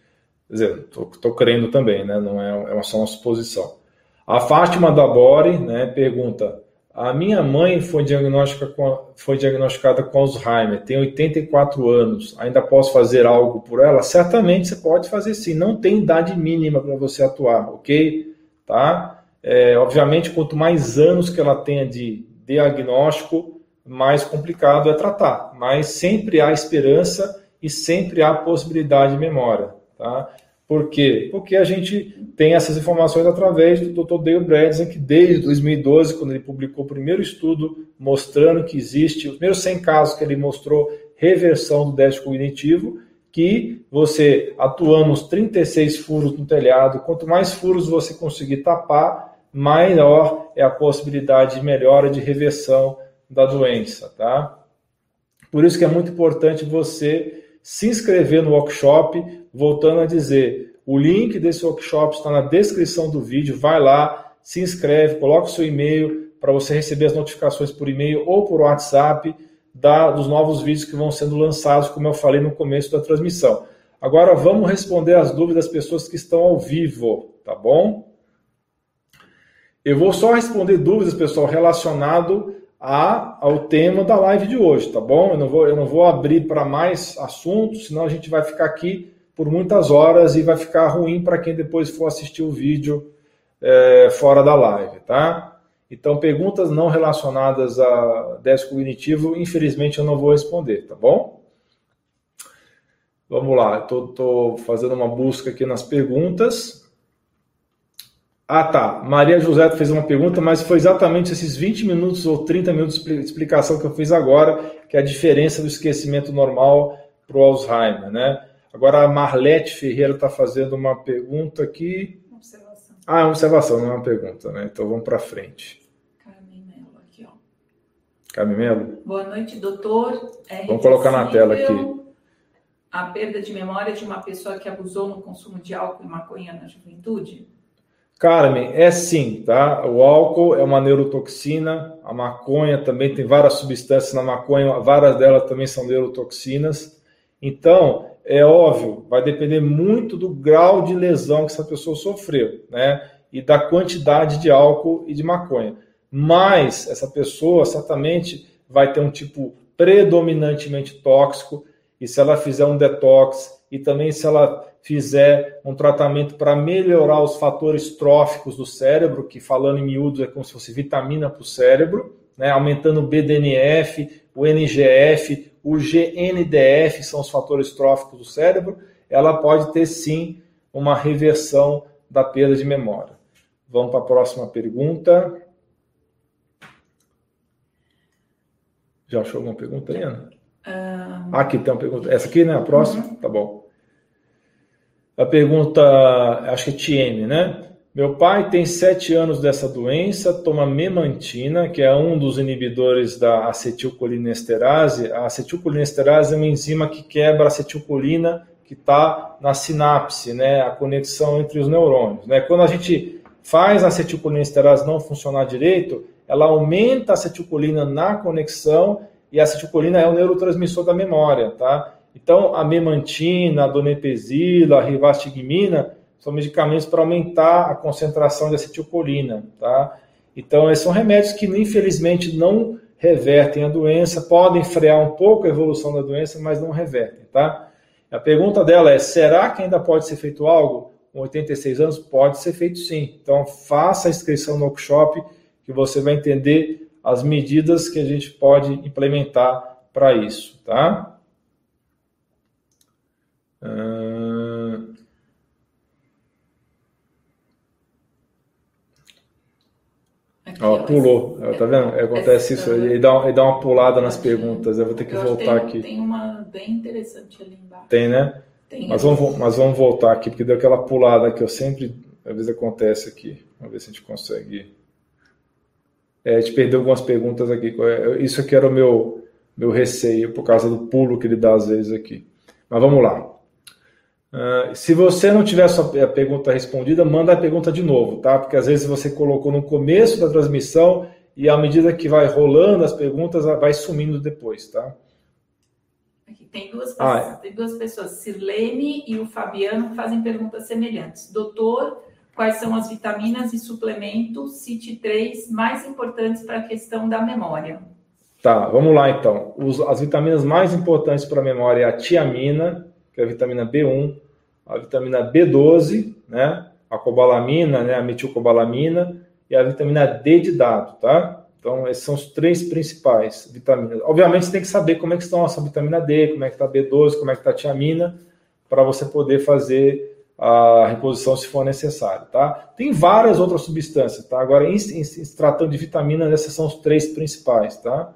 Quer dizer, estou crendo também, né? não é, é só uma suposição. A Fátima da Bore né, pergunta: A minha mãe foi, com, foi diagnosticada com Alzheimer, tem 84 anos, ainda posso fazer algo por ela? Certamente você pode fazer sim, não tem idade mínima para você atuar, ok? Tá? É, obviamente, quanto mais anos que ela tenha de diagnóstico, mais complicado é tratar. Mas sempre há esperança e sempre há possibilidade de memória. Tá? Por quê? Porque a gente tem essas informações através do Dr. Dale Bredesen, que desde 2012, quando ele publicou o primeiro estudo mostrando que existe, os primeiros 100 casos que ele mostrou reversão do déficit cognitivo, que você atuando os 36 furos no telhado, quanto mais furos você conseguir tapar, maior é a possibilidade de melhora de reversão da doença, tá? Por isso que é muito importante você se inscrever no workshop, voltando a dizer, o link desse workshop está na descrição do vídeo, vai lá, se inscreve, coloca o seu e-mail para você receber as notificações por e-mail ou por WhatsApp da, dos novos vídeos que vão sendo lançados, como eu falei no começo da transmissão. Agora vamos responder as dúvidas das pessoas que estão ao vivo, tá bom? Eu vou só responder dúvidas, pessoal, relacionado a, ao tema da live de hoje, tá bom? Eu não vou, eu não vou abrir para mais assuntos, senão a gente vai ficar aqui por muitas horas e vai ficar ruim para quem depois for assistir o vídeo é, fora da live, tá? Então, perguntas não relacionadas a déficit cognitivo, infelizmente eu não vou responder, tá bom? Vamos lá, estou fazendo uma busca aqui nas perguntas. Ah, tá. Maria José fez uma pergunta, mas foi exatamente esses 20 minutos ou 30 minutos de explicação que eu fiz agora, que é a diferença do esquecimento normal para o Alzheimer, né? Agora a Marlete Ferreira está fazendo uma pergunta aqui. Observação. Ah, é uma observação, não é uma pergunta, né? Então vamos para frente. Carmen Melo, aqui, ó. Carmen Melo? Boa noite, doutor. É vamos colocar na tela aqui. A perda de memória de uma pessoa que abusou no consumo de álcool e maconha na juventude? Carmen, é sim, tá? O álcool é uma neurotoxina, a maconha também tem várias substâncias na maconha, várias delas também são neurotoxinas. Então, é óbvio, vai depender muito do grau de lesão que essa pessoa sofreu, né? E da quantidade de álcool e de maconha. Mas essa pessoa certamente vai ter um tipo predominantemente tóxico, e se ela fizer um detox, e também se ela fizer um tratamento para melhorar os fatores tróficos do cérebro, que falando em miúdos é como se fosse vitamina para o cérebro, né, aumentando o BDNF, o NGF, o GNDF, são os fatores tróficos do cérebro, ela pode ter sim uma reversão da perda de memória. Vamos para a próxima pergunta. Já achou alguma pergunta, Ana? Um... Aqui tem uma pergunta. Essa aqui, né? A próxima? Uhum. Tá bom. A pergunta, acho que é TM, né? Meu pai tem sete anos dessa doença, toma memantina, que é um dos inibidores da acetilcolinesterase. A acetilcolinesterase é uma enzima que quebra a acetilcolina que está na sinapse, né? A conexão entre os neurônios. Né? Quando a gente faz a acetilcolinesterase não funcionar direito, ela aumenta a acetilcolina na conexão e a acetilcolina é o neurotransmissor da memória, tá? Então, a memantina, a donepezila, a rivastigmina são medicamentos para aumentar a concentração de acetilcolina, tá? Então, esses são remédios que, infelizmente, não revertem a doença, podem frear um pouco a evolução da doença, mas não revertem, tá? A pergunta dela é: será que ainda pode ser feito algo? Com 86 anos, pode ser feito sim. Então, faça a inscrição no workshop, que você vai entender as medidas que a gente pode implementar para isso, tá? Uh... ó, pulou, tá vendo? Acontece isso, ele dá, ele dá uma pulada nas perguntas, eu vou ter que voltar tem, aqui. Tem uma bem interessante ali embaixo. Tem, né? Tem mas, vamos, mas vamos voltar aqui, porque deu aquela pulada que eu sempre, às vezes acontece aqui. Vamos ver se a gente consegue. É, a gente perdeu algumas perguntas aqui. É, isso aqui era o meu, meu receio, por causa do pulo que ele dá às vezes aqui. Mas vamos lá. Uh, se você não tiver a sua pergunta respondida, manda a pergunta de novo, tá? Porque às vezes você colocou no começo da transmissão e à medida que vai rolando as perguntas, vai sumindo depois, tá? Aqui tem duas, pessoas, ah, é. tem duas pessoas, Sirlene e o Fabiano, fazem perguntas semelhantes. Doutor, quais são as vitaminas e suplementos CIT3 mais importantes para a questão da memória? Tá, vamos lá então. Os, as vitaminas mais importantes para a memória é a tiamina, que é a vitamina B1, a vitamina B12, né? A cobalamina, né? A metilcobalamina e a vitamina D de dado, tá? Então, esses são os três principais vitaminas. Obviamente, você tem que saber como é que estão a sua vitamina D, como é que está a B12, como é que está a tiamina, para você poder fazer a reposição se for necessário, tá? Tem várias outras substâncias, tá? Agora, em, em tratando de vitaminas, essas são os três principais, tá?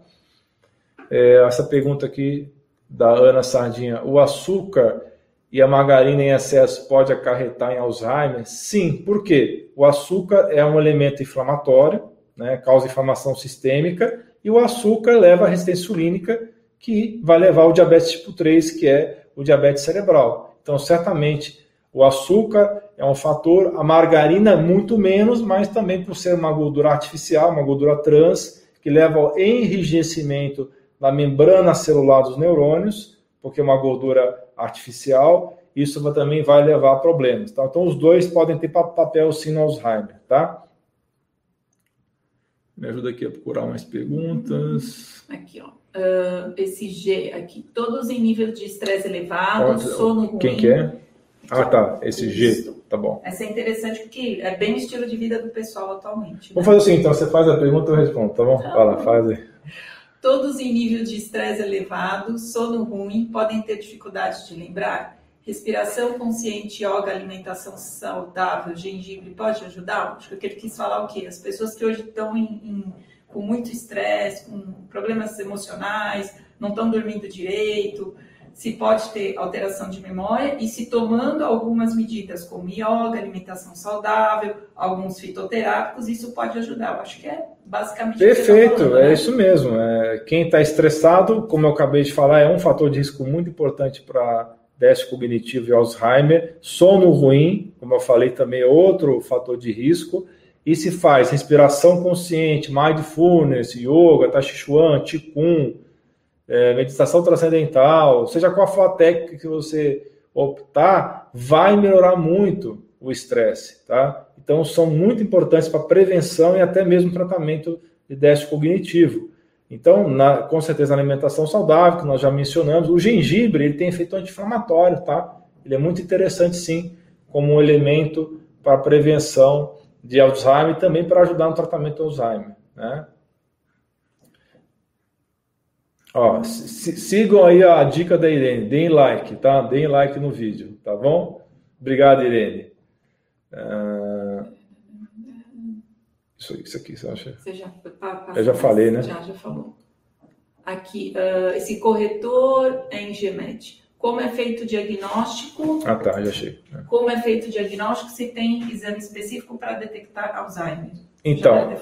É, essa pergunta aqui da Ana Sardinha, o açúcar e a margarina em excesso pode acarretar em Alzheimer? Sim, por quê? O açúcar é um elemento inflamatório, né, causa inflamação sistêmica, e o açúcar leva à resistência insulínica, que vai levar ao diabetes tipo 3, que é o diabetes cerebral. Então, certamente, o açúcar é um fator, a margarina muito menos, mas também por ser uma gordura artificial, uma gordura trans, que leva ao enrijecimento da membrana celular dos neurônios, porque é uma gordura artificial, isso também vai levar a problemas. Tá? Então, os dois podem ter papel sim no Alzheimer, tá? Me ajuda aqui a procurar mais perguntas. Aqui, ó. Uh, esse G aqui, todos em nível de estresse elevado, Onde, sono ruim. Quem que é? Ah, tá. Esse. G. Tá bom. Essa é interessante porque é bem o estilo de vida do pessoal atualmente. Né? Vamos fazer assim, então. Você faz a pergunta, eu respondo, tá bom? Tá Vai lá, faz aí. Todos em nível de estresse elevado, sono ruim, podem ter dificuldade de lembrar? Respiração consciente, yoga, alimentação saudável, gengibre pode ajudar? Acho que ele quis falar o quê? As pessoas que hoje estão em, em, com muito estresse, com problemas emocionais, não estão dormindo direito, se pode ter alteração de memória e se tomando algumas medidas como yoga, alimentação saudável, alguns fitoterápicos, isso pode ajudar. Eu acho que é basicamente Perfeito, falando, é né? isso mesmo. É, quem está estressado, como eu acabei de falar, é um fator de risco muito importante para déficit cognitivo e Alzheimer. Sono ruim, como eu falei, também é outro fator de risco. E se faz respiração consciente, mindfulness, yoga, tai chi chuan, qigong, é, meditação transcendental, seja qual for a técnica que você optar, vai melhorar muito o estresse, tá? Então são muito importantes para prevenção e até mesmo tratamento de déficit cognitivo. Então, na, com certeza, alimentação saudável, que nós já mencionamos, o gengibre ele tem efeito anti-inflamatório, tá? Ele é muito interessante, sim, como um elemento para prevenção de Alzheimer e também para ajudar no tratamento do Alzheimer, né? Ó, sigam aí a dica da Irene, deem like, tá? Deem like no vídeo, tá bom? Obrigado, Irene. Uh... Isso, isso aqui, você acha? Você já, Eu já falei, né? Já, já falou. Aqui, uh, esse corretor é em GMED. Como é feito o diagnóstico? Ah, tá, já achei. É. Como é feito o diagnóstico se tem exame específico para detectar Alzheimer? Então,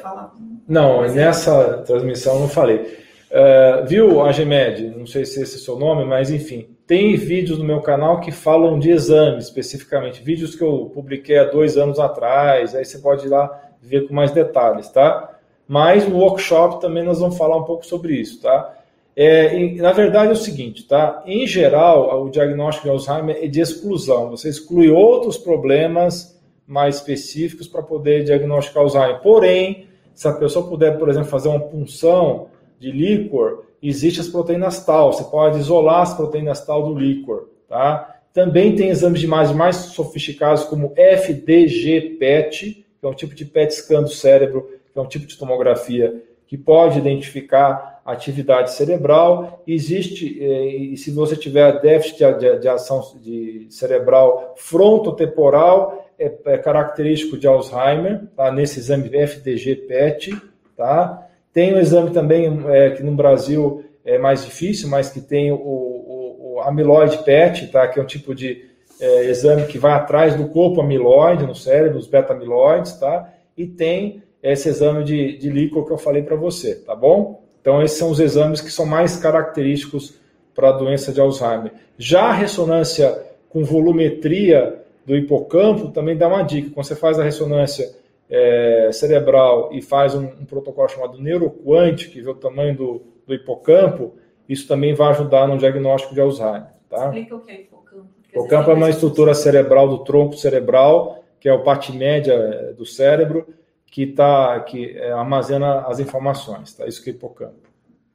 não, nessa transmissão eu não falei. Uh, viu, Agemed? Não sei se esse é o seu nome, mas enfim, tem vídeos no meu canal que falam de exames especificamente, vídeos que eu publiquei há dois anos atrás, aí você pode ir lá ver com mais detalhes, tá? Mas no workshop também nós vamos falar um pouco sobre isso, tá? É, na verdade é o seguinte, tá? Em geral, o diagnóstico de Alzheimer é de exclusão. Você exclui outros problemas mais específicos para poder diagnosticar Alzheimer. Porém, se a pessoa puder, por exemplo, fazer uma punção de líquor, existe as proteínas tal. Você pode isolar as proteínas tal do líquor, tá? Também tem exames de imagem mais sofisticados como FDG-PET, que é um tipo de PET scan do cérebro, que é um tipo de tomografia que pode identificar atividade cerebral. Existe, eh, e se você tiver déficit de, de ação de cerebral frontotemporal, é, é característico de Alzheimer, tá? nesse exame FDG-PET, tá? Tem um exame também é, que no Brasil é mais difícil, mas que tem o, o, o amiloide PET, tá? que é um tipo de é, exame que vai atrás do corpo amiloide no cérebro, os beta-amiloides, tá? e tem esse exame de, de líquor que eu falei para você, tá bom? Então, esses são os exames que são mais característicos para a doença de Alzheimer. Já a ressonância com volumetria do hipocampo também dá uma dica. Quando você faz a ressonância é, cerebral e faz um, um, protocolo chamado neuroquant, que vê o tamanho do, do, hipocampo, isso também vai ajudar no diagnóstico de Alzheimer. Tá? Explica o que é hipocampo. Hipocampo é uma estrutura cerebral do tronco cerebral, que é o parte média é, do cérebro, que, tá, que é, armazena as informações. Tá? Isso que é hipocampo.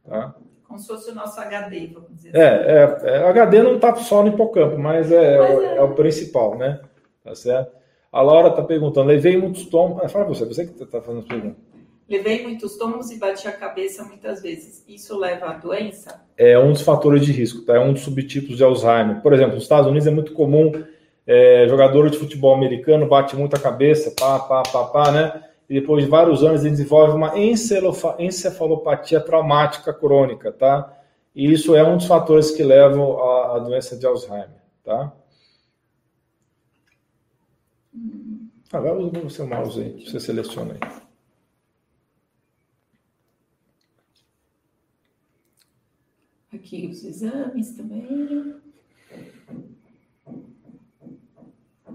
Tá? Como se fosse o nosso HD, vamos dizer é, assim. É, é, HD não está só no hipocampo, mas é, mas é, é o principal, né? Tá certo? A Laura está perguntando, levei muitos tomos. Ah, fala você, você que está fazendo as perguntas. levei muitos tomos e bati a cabeça muitas vezes. Isso leva à doença? É um dos fatores de risco, tá? É um dos subtipos de Alzheimer. Por exemplo, nos Estados Unidos é muito comum é, jogador de futebol americano bate muito a cabeça, pá, pá, pá, pá, né? E depois de vários anos ele desenvolve uma encefalopatia traumática crônica, tá? E isso é um dos fatores que levam à, à doença de Alzheimer, tá? Agora usa o seu mouse aí, você seleciona aí. Aqui os exames também.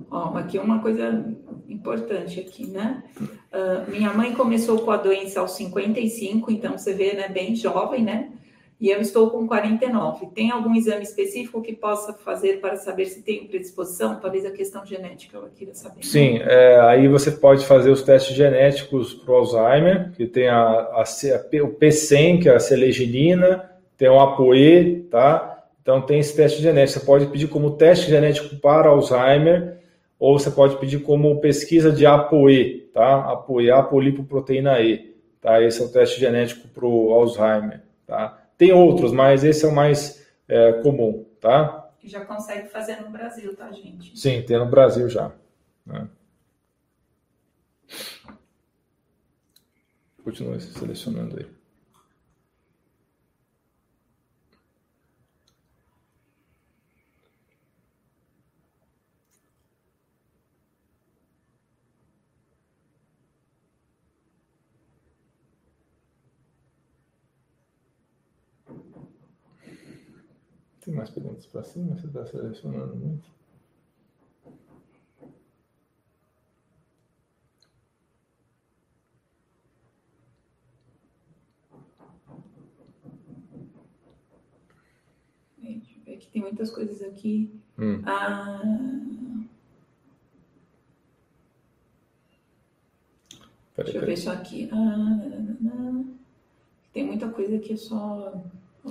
Ó, aqui uma coisa importante aqui, né? Uh, minha mãe começou com a doença aos 55, então você vê, né, bem jovem, né? E eu estou com 49. Tem algum exame específico que possa fazer para saber se tem predisposição? Talvez a questão genética eu queria saber. Sim, é, aí você pode fazer os testes genéticos para o Alzheimer, que tem a, a, a, o P100, que é a seleginina, tem o ApoE, tá? Então tem esse teste genético. Você pode pedir como teste genético para Alzheimer ou você pode pedir como pesquisa de ApoE, tá? ApoE, apolipoproteína E, tá? Esse é o teste genético para o Alzheimer, tá? Tem outros, mas esse é o mais é, comum, tá? Já consegue fazer no Brasil, tá, gente? Sim, tem no Brasil já. Né? Continue selecionando aí. Tem mais perguntas para cima? Você está selecionando muito? Deixa eu ver aqui, tem muitas coisas aqui. Hum. Ah... Peraí, Deixa eu ver só aqui. Ah, tem muita coisa que é só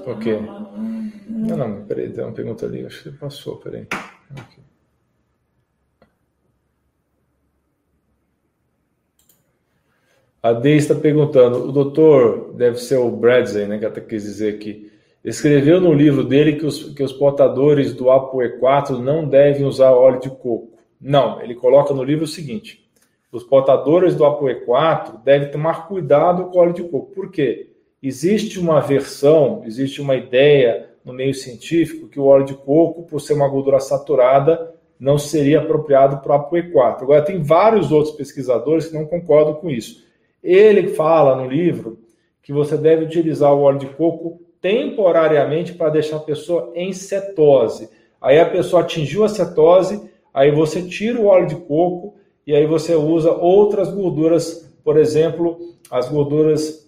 Ok. Não, não, peraí, tem uma pergunta ali, acho que passou, peraí. A Dei está perguntando, o doutor, deve ser o Bradley, né, que até quis dizer aqui, escreveu no livro dele que os, que os portadores do ApoE4 não devem usar óleo de coco. Não, ele coloca no livro o seguinte, os portadores do ApoE4 devem tomar cuidado com o óleo de coco. Por quê? Existe uma versão, existe uma ideia no meio científico que o óleo de coco, por ser uma gordura saturada, não seria apropriado para o ApoE4. Agora, tem vários outros pesquisadores que não concordam com isso. Ele fala no livro que você deve utilizar o óleo de coco temporariamente para deixar a pessoa em cetose. Aí a pessoa atingiu a cetose, aí você tira o óleo de coco e aí você usa outras gorduras, por exemplo, as gorduras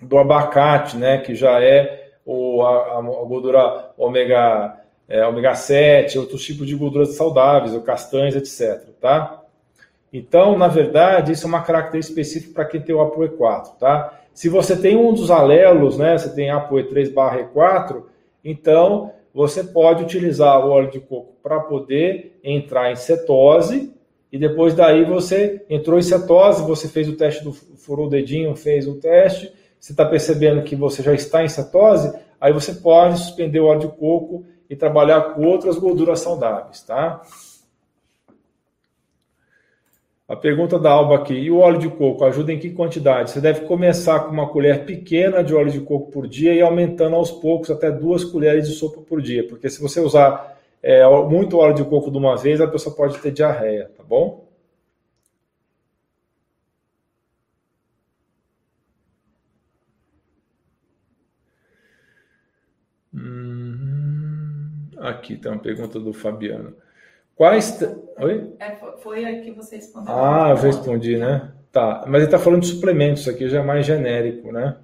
do abacate, né, que já é o, a, a gordura ômega, é, ômega 7, outros tipos de gorduras saudáveis, ou castanhas, etc. Tá? Então, na verdade, isso é uma característica específica para quem tem o ApoE4. Tá? Se você tem um dos alelos, né, você tem ApoE3 barra E4, então você pode utilizar o óleo de coco para poder entrar em cetose e depois daí você entrou em cetose, você fez o teste do furou o dedinho, fez o teste, você está percebendo que você já está em cetose, aí você pode suspender o óleo de coco e trabalhar com outras gorduras saudáveis, tá? A pergunta da Alba aqui, e o óleo de coco ajuda em que quantidade? Você deve começar com uma colher pequena de óleo de coco por dia e aumentando aos poucos até duas colheres de sopa por dia, porque se você usar é, muito óleo de coco de uma vez, a pessoa pode ter diarreia, tá bom? Aqui tem uma pergunta do Fabiano. Quais. Oi? É, foi a que você respondeu. Ah, eu respondi, né? Tá. Mas ele está falando de suplementos, isso aqui já é mais genérico, né?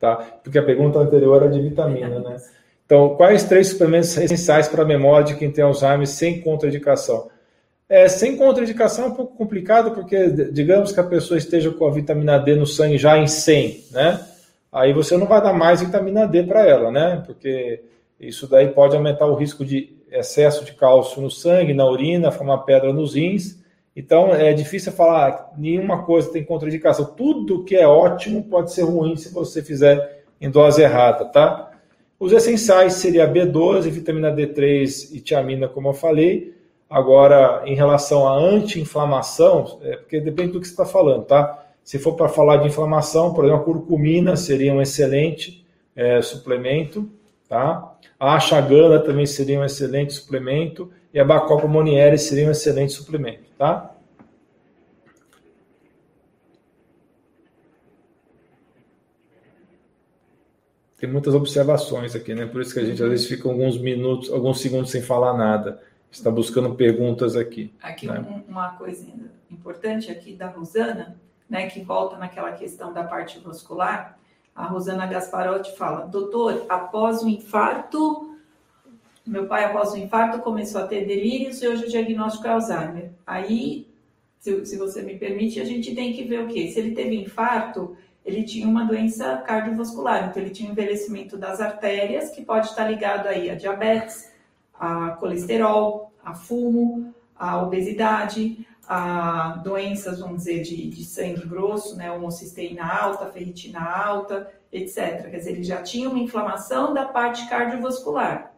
Tá. Porque a pergunta anterior era de vitamina, né? Então, quais três suplementos essenciais para a memória de quem tem Alzheimer sem contraindicação? É, sem contraindicação é um pouco complicado, porque digamos que a pessoa esteja com a vitamina D no sangue já em 100, né? Aí você não vai dar mais vitamina D para ela, né? Porque isso daí pode aumentar o risco de excesso de cálcio no sangue, na urina, formar pedra nos rins, Então é difícil falar nenhuma coisa tem contraindicação. Tudo que é ótimo pode ser ruim se você fizer em dose errada, tá? Os essenciais seria B12, vitamina D3 e tiamina, como eu falei. Agora, em relação à anti-inflamação, é, porque depende do que você está falando, tá? Se for para falar de inflamação, por exemplo, a curcumina seria um excelente é, suplemento, tá? A achagana também seria um excelente suplemento e a Bacopa monieri seria um excelente suplemento, tá? Tem muitas observações aqui, né? Por isso que a gente às vezes fica alguns minutos, alguns segundos sem falar nada. Está buscando perguntas aqui. Aqui né? uma coisa importante aqui da Rosana, né, que volta naquela questão da parte vascular. A Rosana Gasparotti fala: "Doutor, após o infarto, meu pai, após o infarto, começou a ter delírios e hoje o diagnóstico é Alzheimer. Aí, se, se, você me permite, a gente tem que ver o quê? Se ele teve infarto, ele tinha uma doença cardiovascular, então ele tinha envelhecimento das artérias, que pode estar ligado aí a diabetes, a colesterol, a fumo, a obesidade, a doenças, vamos dizer, de, de sangue grosso, né, homocisteína alta, ferritina alta, etc. Quer dizer, ele já tinha uma inflamação da parte cardiovascular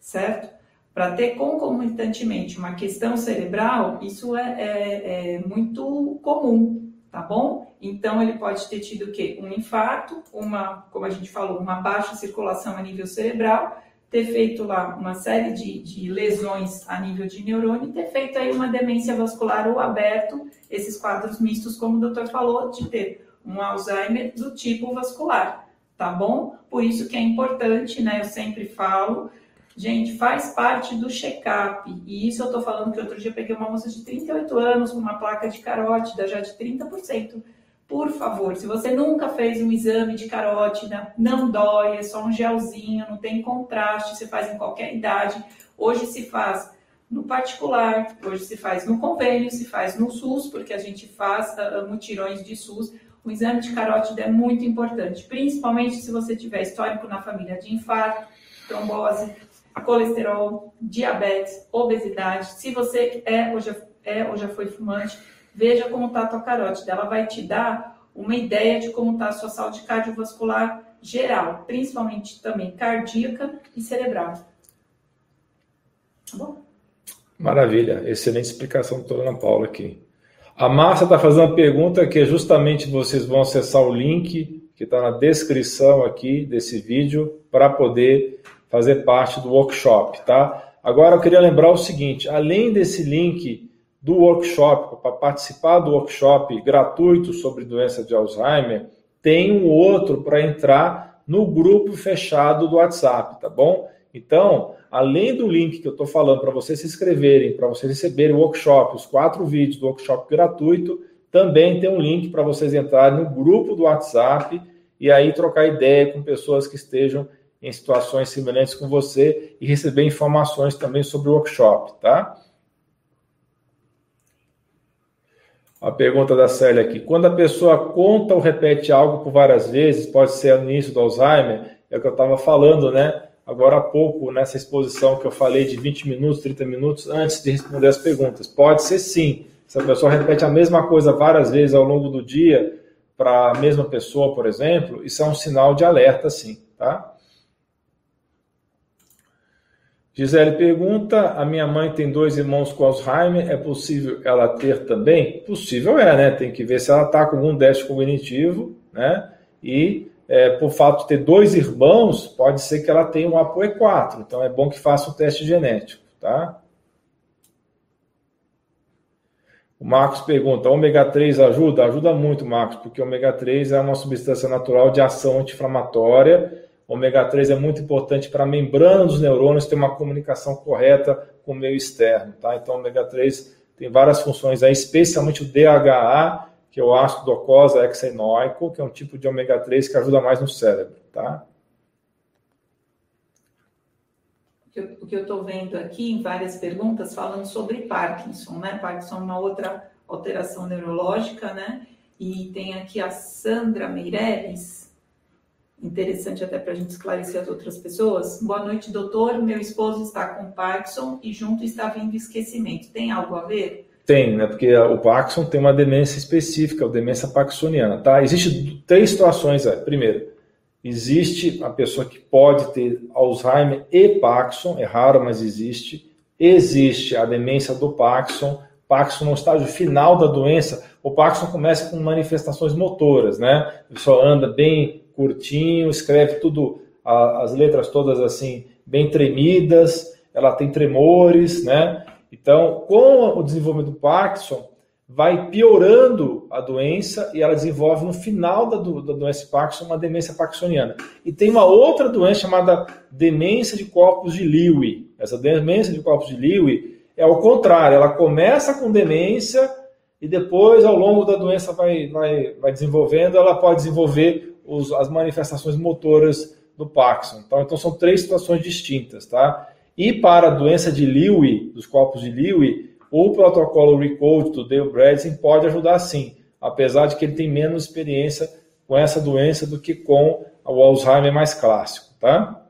certo? Para ter concomitantemente uma questão cerebral, isso é, é, é, muito comum, tá bom? Então, ele pode ter tido o quê? Um infarto, uma, como a gente falou, uma baixa circulação a nível cerebral, ter feito lá uma série de, de lesões a nível de neurônio, ter feito aí uma demência vascular ou aberto, esses quadros mistos, como o doutor falou, de ter um Alzheimer do tipo vascular, tá bom? Por isso que é importante, né? Eu sempre falo, Gente, faz parte do check-up. E isso eu estou falando que outro dia eu peguei uma moça de 38 anos com uma placa de carótida já de 30%. Por favor, se você nunca fez um exame de carótida, não dói, é só um gelzinho, não tem contraste, você faz em qualquer idade. Hoje se faz no particular, hoje se faz no convênio, se faz no SUS, porque a gente faz uh, mutirões de SUS. O exame de carótida é muito importante, principalmente se você tiver histórico na família de infarto, trombose, colesterol, diabetes, obesidade. Se você é ou já, é ou já foi fumante, veja como está a tua carótida. Ela vai te dar uma ideia de como está a sua saúde cardiovascular geral, principalmente também cardíaca e cerebral. Tá bom? Maravilha, excelente explicação, doutora Ana Paula aqui. A Márcia está fazendo uma pergunta que é justamente vocês vão acessar o link que está na descrição aqui desse vídeo para poder fazer parte do workshop, tá? Agora eu queria lembrar o seguinte, além desse link do workshop, para participar do workshop gratuito sobre doença de Alzheimer, tem um outro para entrar no grupo fechado do WhatsApp, tá bom? Então, além do link que eu estou falando para vocês se inscreverem, para vocês receberem o workshop, os quatro vídeos do workshop gratuito, também tem um link para vocês entrarem no grupo do WhatsApp e aí trocar ideia com pessoas que estejam em situações semelhantes com você e receber informações também sobre o workshop, tá? A pergunta da Célia aqui. Quando a pessoa conta ou repete algo por várias vezes, pode ser no início do Alzheimer, é o que eu estava falando, né? Agora há pouco, nessa exposição que eu falei de 20 minutos, 30 minutos, antes de responder as perguntas. Pode ser sim. Se a pessoa repete a mesma coisa várias vezes ao longo do dia, para a mesma pessoa, por exemplo, isso é um sinal de alerta, sim, tá? Gisele pergunta: a minha mãe tem dois irmãos com Alzheimer, é possível ela ter também? Possível é, né? Tem que ver se ela está com algum déficit cognitivo, né? E é, por fato de ter dois irmãos, pode ser que ela tenha um ApoE4, então é bom que faça o teste genético, tá? O Marcos pergunta: ômega 3 ajuda? Ajuda muito, Marcos, porque ômega 3 é uma substância natural de ação anti-inflamatória ômega 3 é muito importante para a membrana dos neurônios ter uma comunicação correta com o meio externo, tá? Então, ômega 3 tem várias funções aí, especialmente o DHA, que é o ácido docosa hexaenoico, que é um tipo de ômega 3 que ajuda mais no cérebro, tá? O que eu estou vendo aqui em várias perguntas falando sobre Parkinson, né? Parkinson é uma outra alteração neurológica, né? E tem aqui a Sandra Meireles, interessante até para a gente esclarecer as outras pessoas. Boa noite, doutor. Meu esposo está com Parkinson e junto está vindo esquecimento. Tem algo a ver? Tem, né? Porque o Parkinson tem uma demência específica, a demência parkinsoniana, tá? Existem três situações aí. Primeiro, existe a pessoa que pode ter Alzheimer e Parkinson, é raro, mas existe. Existe a demência do Parkinson, Parkinson no estágio final da doença, o Parkinson começa com manifestações motoras, né? A pessoa anda bem curtinho, escreve tudo, as letras todas assim, bem tremidas, ela tem tremores, né? Então, com o desenvolvimento do Parkinson, vai piorando a doença e ela desenvolve no final da, do, da doença Parkinson uma demência parkinsoniana. E tem uma outra doença chamada demência de corpos de Lewy. Essa demência de corpos de Lewy é o contrário, ela começa com demência e depois, ao longo da doença, vai, vai, vai desenvolvendo, ela pode desenvolver os, as manifestações motoras do Parkinson. Então, então, são três situações distintas, tá? E para a doença de Lewy, dos corpos de Lewy, o protocolo Recode do Dale Bredesen pode ajudar sim, apesar de que ele tem menos experiência com essa doença do que com o Alzheimer mais clássico, tá?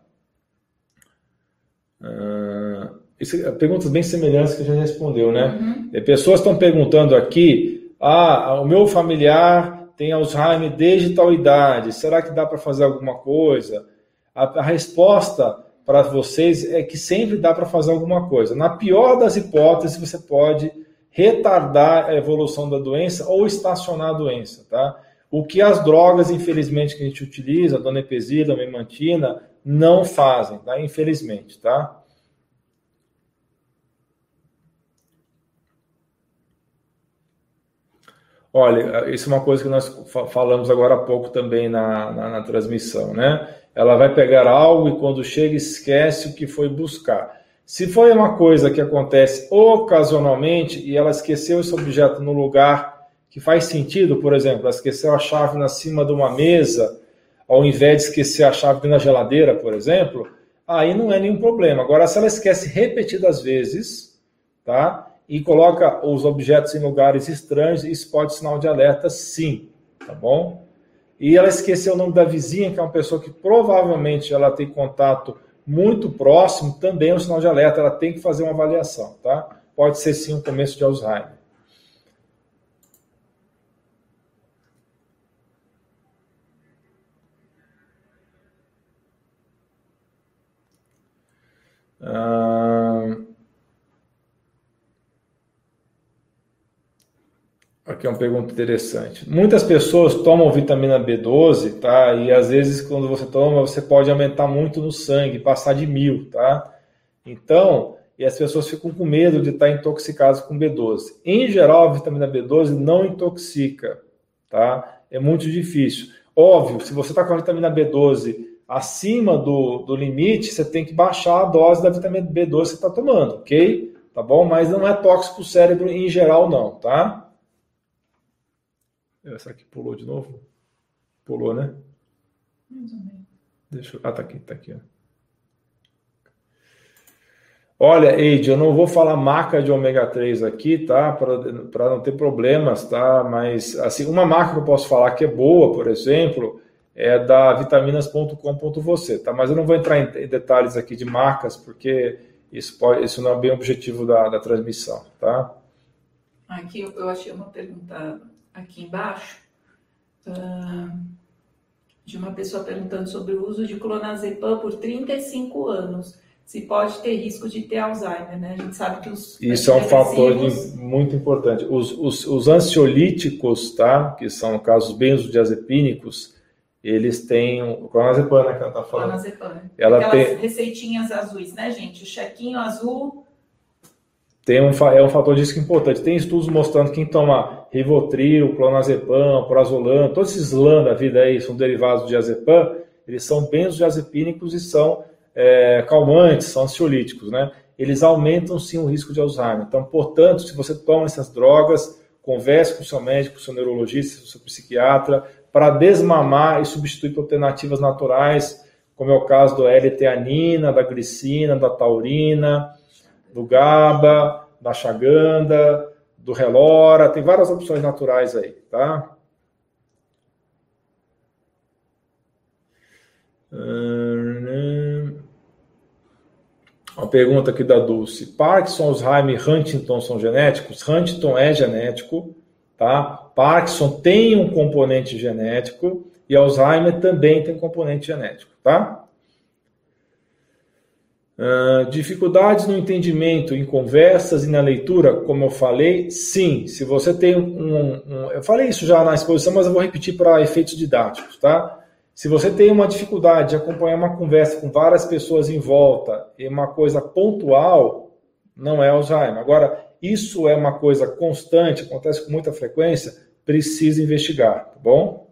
Uh, isso, perguntas bem semelhantes que a gente respondeu, né? Uhum. Pessoas estão perguntando aqui, ah, o meu familiar tem Alzheimer desde tal idade, será que dá para fazer alguma coisa? A, a resposta para vocês é que sempre dá para fazer alguma coisa. Na pior das hipóteses, você pode retardar a evolução da doença ou estacionar a doença, tá? O que as drogas, infelizmente, que a gente utiliza, a donepezila, a memantina, não fazem, tá? Infelizmente, tá? Olha, isso é uma coisa que nós falamos agora há pouco também na, na, na transmissão, né? ela vai pegar algo e quando chega esquece o que foi buscar. Se foi uma coisa que acontece ocasionalmente e ela esqueceu esse objeto no lugar que faz sentido, por exemplo, ela esqueceu a chave na cima de uma mesa, ao invés de esquecer a chave na geladeira, por exemplo, aí não é nenhum problema. Agora, se ela esquece repetidas vezes, tá? E coloca os objetos em lugares estranhos, isso pode ser sinal de alerta, sim, tá bom? e ela esqueceu o nome da vizinha, que é uma pessoa que provavelmente ela tem contato muito próximo, também é um sinal de alerta, ela tem que fazer uma avaliação, tá? Pode ser sim um começo de Alzheimer. Ah... Aqui é uma pergunta interessante. Muitas pessoas tomam vitamina B12, tá? E às vezes quando você toma, você pode aumentar muito no sangue, passar de mil, tá? Então, e as pessoas ficam com medo de estar intoxicadas com B12. Em geral, a vitamina B12 não intoxica, tá? É muito difícil. Óbvio, se você está com a vitamina B12 acima do, do limite, você tem que baixar a dose da vitamina B12 que você está tomando, ok? Tá bom? Mas não é tóxico para o cérebro em geral, não, tá? Essa aqui pulou de novo? Pulou, né? Mais ou menos. Deixa eu... Ah, tá aqui, tá aqui. Ó. Olha, Eide, eu não vou falar marca de ômega 3 aqui, tá? Para não ter problemas, tá? Mas, assim, uma marca que eu posso falar que é boa, por exemplo, é da vitaminas.com.você, tá? Mas eu não vou entrar em detalhes aqui de marcas, porque isso, pode, isso não é bem o objetivo da, da transmissão, tá? Aqui eu achei uma pergunta aqui embaixo, de uma pessoa perguntando sobre o uso de clonazepam por 35 anos. Se pode ter risco de ter Alzheimer, né? A gente sabe que os. Isso é um fator muito importante. Os, os, os, ansiolíticos, tá? Que são casos benzodiazepínicos, eles têm o clonazepam, né? Que ela tá falando. Clonazepam. Ela Aquelas tem... receitinhas azuis, né, gente? O chequinho azul tem um, é um fator de risco importante. Tem estudos mostrando que quem toma Rivotril, Clonazepam, Prazolam, todos esses LAN da vida aí são derivados de azepam, eles são benzodiazepínicos e são é, calmantes, são ansiolíticos, né? Eles aumentam sim o risco de Alzheimer. Então, portanto, se você toma essas drogas, converse com o seu médico, com o seu neurologista, com o seu psiquiatra, para desmamar e substituir por alternativas naturais, como é o caso do L-teanina, da glicina, da taurina, do GABA, da Chaganda, do Relora, tem várias opções naturais aí, tá? Uma pergunta aqui da Dulce. Parkinson, Alzheimer e Huntington são genéticos? Huntington é genético, tá? Parkinson tem um componente genético e Alzheimer também tem componente genético, tá? Uh, dificuldades no entendimento em conversas e na leitura, como eu falei, sim. Se você tem um, um eu falei isso já na exposição, mas eu vou repetir para efeitos didáticos, tá? Se você tem uma dificuldade de acompanhar uma conversa com várias pessoas em volta e uma coisa pontual, não é Alzheimer. Agora, isso é uma coisa constante, acontece com muita frequência, precisa investigar, tá bom?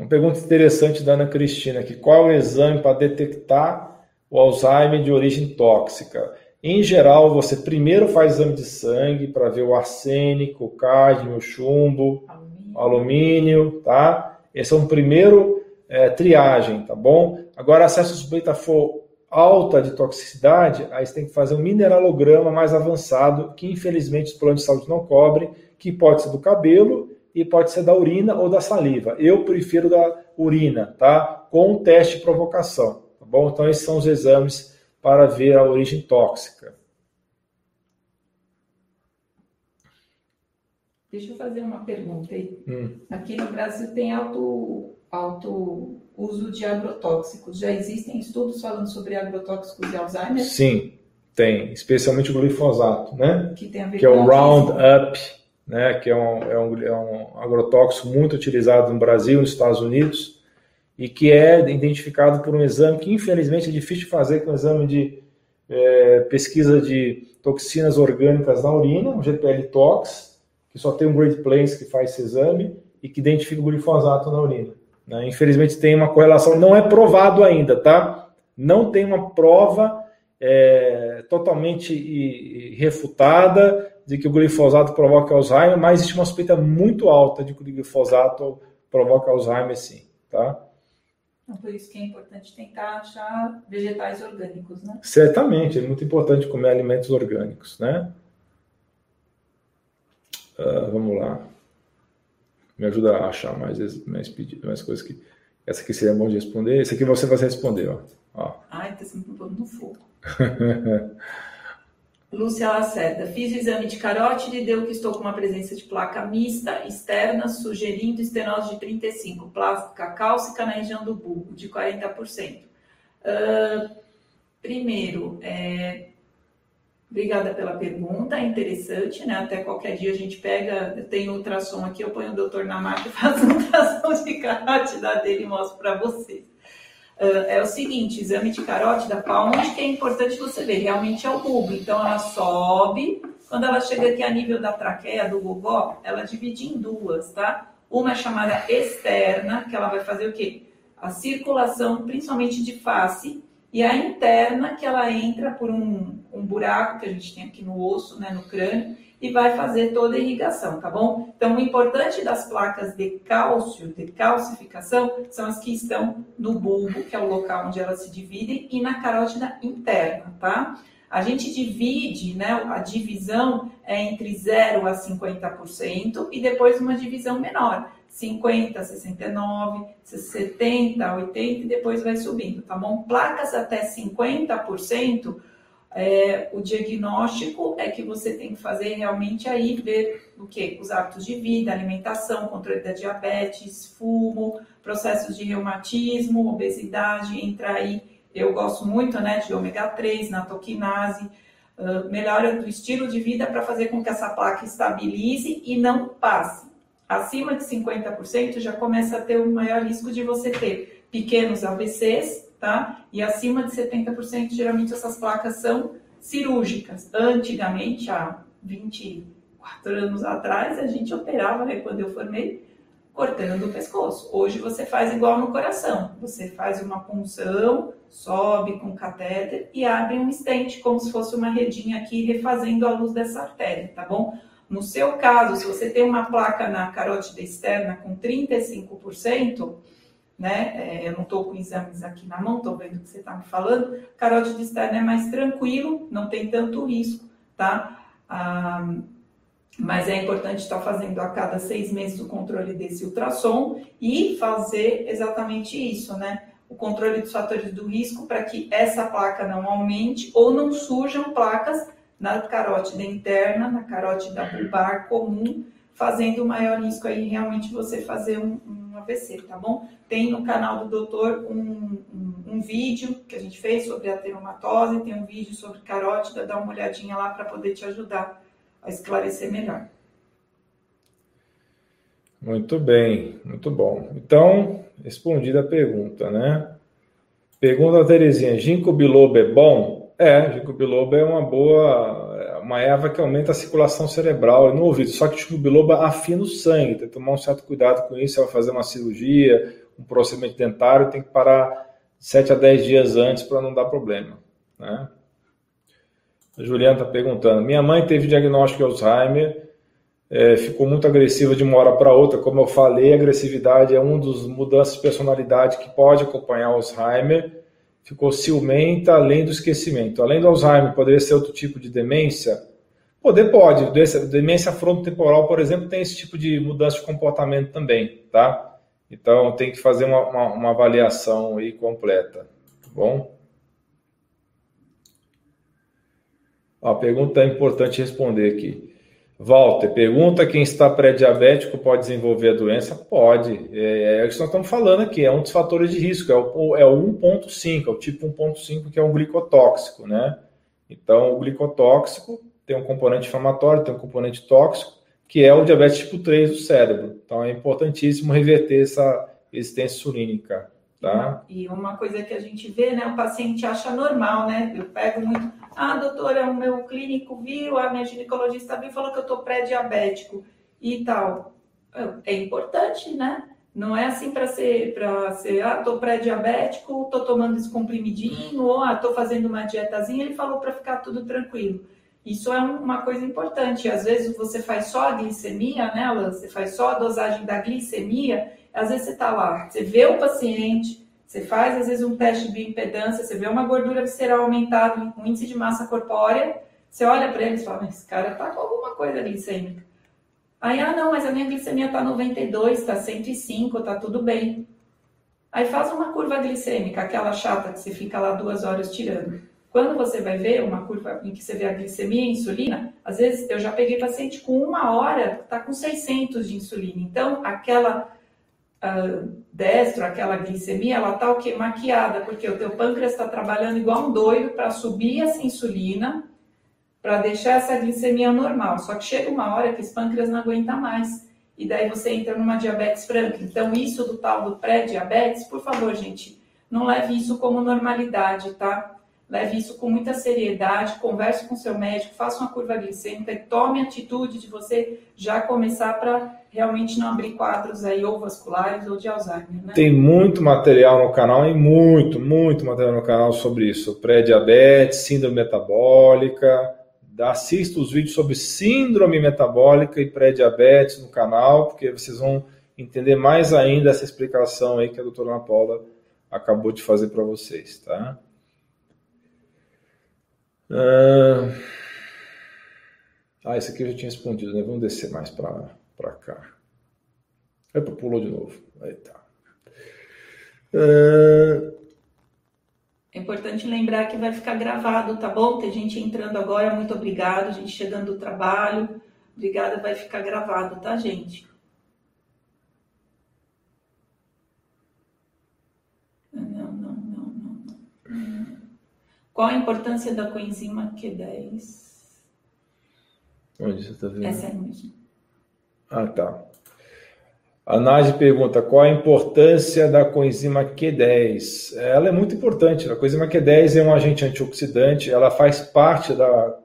Uma pergunta interessante da Ana Cristina aqui. Qual é o exame para detectar o Alzheimer de origem tóxica? Em geral, você primeiro faz exame de sangue para ver o arsênico, o cádmio, o chumbo, alumínio, alumínio tá? Esse é um primeiro é, triagem, tá bom? Agora, se a suspeita for alta de toxicidade, aí você tem que fazer um mineralograma mais avançado, que infelizmente os planos de saúde não cobrem, que pode ser do cabelo e pode ser da urina ou da saliva. Eu prefiro da urina, tá? Com um teste de provocação, tá bom? Então, esses são os exames para ver a origem tóxica. Deixa eu fazer uma pergunta aí. Hum. Aqui no Brasil tem alto, alto uso de agrotóxicos. Já existem estudos falando sobre agrotóxicos de Alzheimer? Sim, tem. Especialmente o glifosato, né? Que, tem a ver que é o Roundup, né? Que é um, é, um, é um agrotóxico muito utilizado no Brasil e nos Estados Unidos e que é identificado por um exame que, infelizmente, é difícil de fazer, que é um exame de é, pesquisa de toxinas orgânicas na urina, um GPL Tox, que só tem um Great Plains que faz esse exame e que identifica o glifosato na urina. Né? Infelizmente, tem uma correlação, não é provado ainda, tá? Não tem uma prova é, totalmente refutada de que o glifosato provoca Alzheimer, mas existe uma suspeita muito alta de que o glifosato provoca Alzheimer, sim, tá? Então, por isso que é importante tentar achar vegetais orgânicos, né? Certamente, é muito importante comer alimentos orgânicos, né? Uh, vamos lá. Me ajuda a achar mais, mais, pedido, mais coisas que. Essa aqui seria bom de responder. Esse aqui você vai responder, ó. ó. Ai, tá sempre pondo no fogo. <laughs> Lúcia Lacerda, fiz o exame de carótide e deu que estou com uma presença de placa mista externa, sugerindo estenose de 35, placa cálcica na região do bulbo, de 40%. Uh, primeiro, é, obrigada pela pergunta, é interessante, né? Até qualquer dia a gente pega, eu tenho ultrassom aqui, eu ponho o doutor na máquina e <laughs> faço ultrassom de carótida dele e mostro para vocês. Uh, é o seguinte, exame de carótida, para onde que é importante você ver? Realmente é o bulbo. Então, ela sobe. Quando ela chega aqui a nível da traqueia, do gogó, ela divide em duas, tá? Uma é chamada externa, que ela vai fazer o quê? A circulação, principalmente de face, e a interna, que ela entra por um, um buraco que a gente tem aqui no osso, né, no crânio, e vai fazer toda a irrigação, tá bom? Então, o importante das placas de cálcio, de calcificação, são as que estão no bulbo, que é o local onde elas se dividem, e na carótida interna, tá? A gente divide, né, a divisão é entre 0 a 50% e depois uma divisão menor, 50, 69, 70, 80 e depois vai subindo, tá bom? Placas até 50%, é, o diagnóstico é que você tem que fazer realmente aí ver o que? Os hábitos de vida, alimentação, controle da diabetes, fumo, processos de reumatismo, obesidade, entra aí. Eu gosto muito né, de ômega 3, natoquinase, uh, melhora do estilo de vida para fazer com que essa placa estabilize e não passe. Acima de 50% já começa a ter um maior risco de você ter pequenos AVCs, tá? E acima de 70%, geralmente essas placas são cirúrgicas. Antigamente, há 24 anos atrás, a gente operava, né, quando eu formei, cortando o pescoço. Hoje você faz igual no coração. Você faz uma punção, sobe com catéter e abre um estente, como se fosse uma redinha aqui, refazendo a luz dessa artéria, tá bom? No seu caso, se você tem uma placa na carótida externa com 35%, né? É, eu não estou com exames aqui na mão, estou vendo o que você está me falando. Carótida externa é mais tranquilo, não tem tanto risco, tá? Ah, mas é importante estar fazendo a cada seis meses o controle desse ultrassom e fazer exatamente isso, né? O controle dos fatores do risco para que essa placa não aumente ou não surjam placas na carótida interna, na carótida bulbar comum, fazendo maior risco aí realmente você fazer um, um AVC, tá bom? Tem no canal do doutor um, um, um, vídeo que a gente fez sobre a teromatose, tem um vídeo sobre carótida, dá uma olhadinha lá para poder te ajudar a esclarecer melhor. Muito bem, muito bom. Então, respondida a pergunta, né? Pergunta a Terezinha, ginkgo biloba é bom? É, ginkgo biloba é uma boa, uma erva que aumenta a circulação cerebral no ouvido. Só que o ginkgo biloba afina o sangue, tem que tomar um certo cuidado com isso. Você vai fazer uma cirurgia, um procedimento dentário, tem que parar 7 a 10 dias antes para não dar problema, né? A Juliana está perguntando: minha mãe teve diagnóstico de Alzheimer, é, ficou muito agressiva de uma hora para outra. Como eu falei, agressividade é uma das mudanças de personalidade que pode acompanhar Alzheimer. Ficou ciumenta, além do esquecimento. Além do Alzheimer, poderia ser outro tipo de demência? Poder pode. Demência frontotemporal, por exemplo, tem esse tipo de mudança de comportamento também, tá? Então tem que fazer uma, uma, uma avaliação aí completa, tá bom? A pergunta é importante responder aqui. Walter, pergunta quem está pré-diabético pode desenvolver a doença? Pode. É, é o que nós estamos falando aqui, é um dos fatores de risco, é o, é o 1.5, é o tipo 1.5, que é um glicotóxico, né? Então, o glicotóxico tem um componente inflamatório, tem um componente tóxico, que é o diabetes tipo 3 do cérebro. Então, é importantíssimo reverter essa resistência insulínica. Tá? E uma coisa que a gente vê, né? O paciente acha normal, né? Eu pego muito. Ah, doutora, o meu clínico viu, a minha ginecologista viu, falou que eu tô pré-diabético e tal. É importante, né? Não é assim para ser, para ser, ah, tô pré-diabético, tô tomando esse comprimidinho, ou ah, tô fazendo uma dietazinha, ele falou para ficar tudo tranquilo. Isso é uma coisa importante. Às vezes você faz só a glicemia, né, Você faz só a dosagem da glicemia às vezes você está lá, você vê o paciente, você faz às vezes um teste de bioimpedância, você vê uma gordura visceral aumentada, um índice de massa corpórea, você olha para ele e fala, esse cara está com alguma coisa glicêmica. Aí, ah, não, mas a minha glicemia está 92, está 105, está tudo bem. Aí faz uma curva glicêmica, aquela chata que você fica lá duas horas tirando. Quando você vai ver uma curva em que você vê a glicemia e a insulina, às vezes eu já peguei paciente com uma hora, está com 600 de insulina. Então, aquela uh, destro, aquela glicemia, ela está o quê? Maquiada, porque o teu pâncreas está trabalhando igual um doido para subir essa insulina, para deixar essa glicemia normal. Só que chega uma hora que esse pâncreas não aguenta mais. E daí você entra numa diabetes franca. Então, isso do tal do pré-diabetes, por favor, gente, não leve isso como normalidade, tá? Leve isso com muita seriedade, converse com seu médico, faça uma curva glicêmica e tome atitude de você já começar para realmente não abrir quadros aí ou vasculares ou de Alzheimer. Né? Tem muito material no canal e muito, muito material no canal sobre isso. Pré-diabetes, síndrome metabólica. Assista os vídeos sobre síndrome metabólica e pré-diabetes no canal, porque vocês vão entender mais ainda essa explicação aí que a doutora Ana Paula acabou de fazer para vocês, tá? Ah, ah, esse aqui eu já tinha respondido, né? Vamos descer mais para cá. Epa, pulou de novo. Aí tá. Ah, é importante lembrar que vai ficar gravado, tá bom? Tem gente entrando agora, muito obrigado. Gente chegando do trabalho, obrigada, vai ficar gravado, tá, gente? Qual a importância da coenzima Q10? Onde você está vendo? Essa é a mesma. Ah, tá. A Nádia pergunta qual a importância da coenzima Q10. Ela é muito importante. A coenzima Q10 é um agente antioxidante, ela faz parte da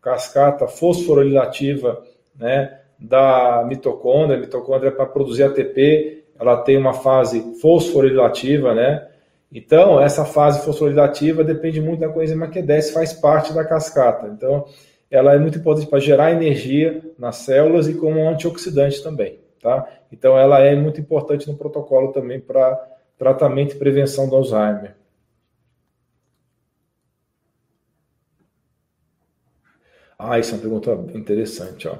cascata fosforilativa né, da mitocôndria. A mitocôndria para produzir ATP, ela tem uma fase fosforilativa, né? Então, essa fase fosforilativa depende muito da coenzima Q10, faz parte da cascata. Então, ela é muito importante para gerar energia nas células e como antioxidante também, tá? Então, ela é muito importante no protocolo também para tratamento e prevenção do Alzheimer. Ah, isso é uma pergunta interessante, ó.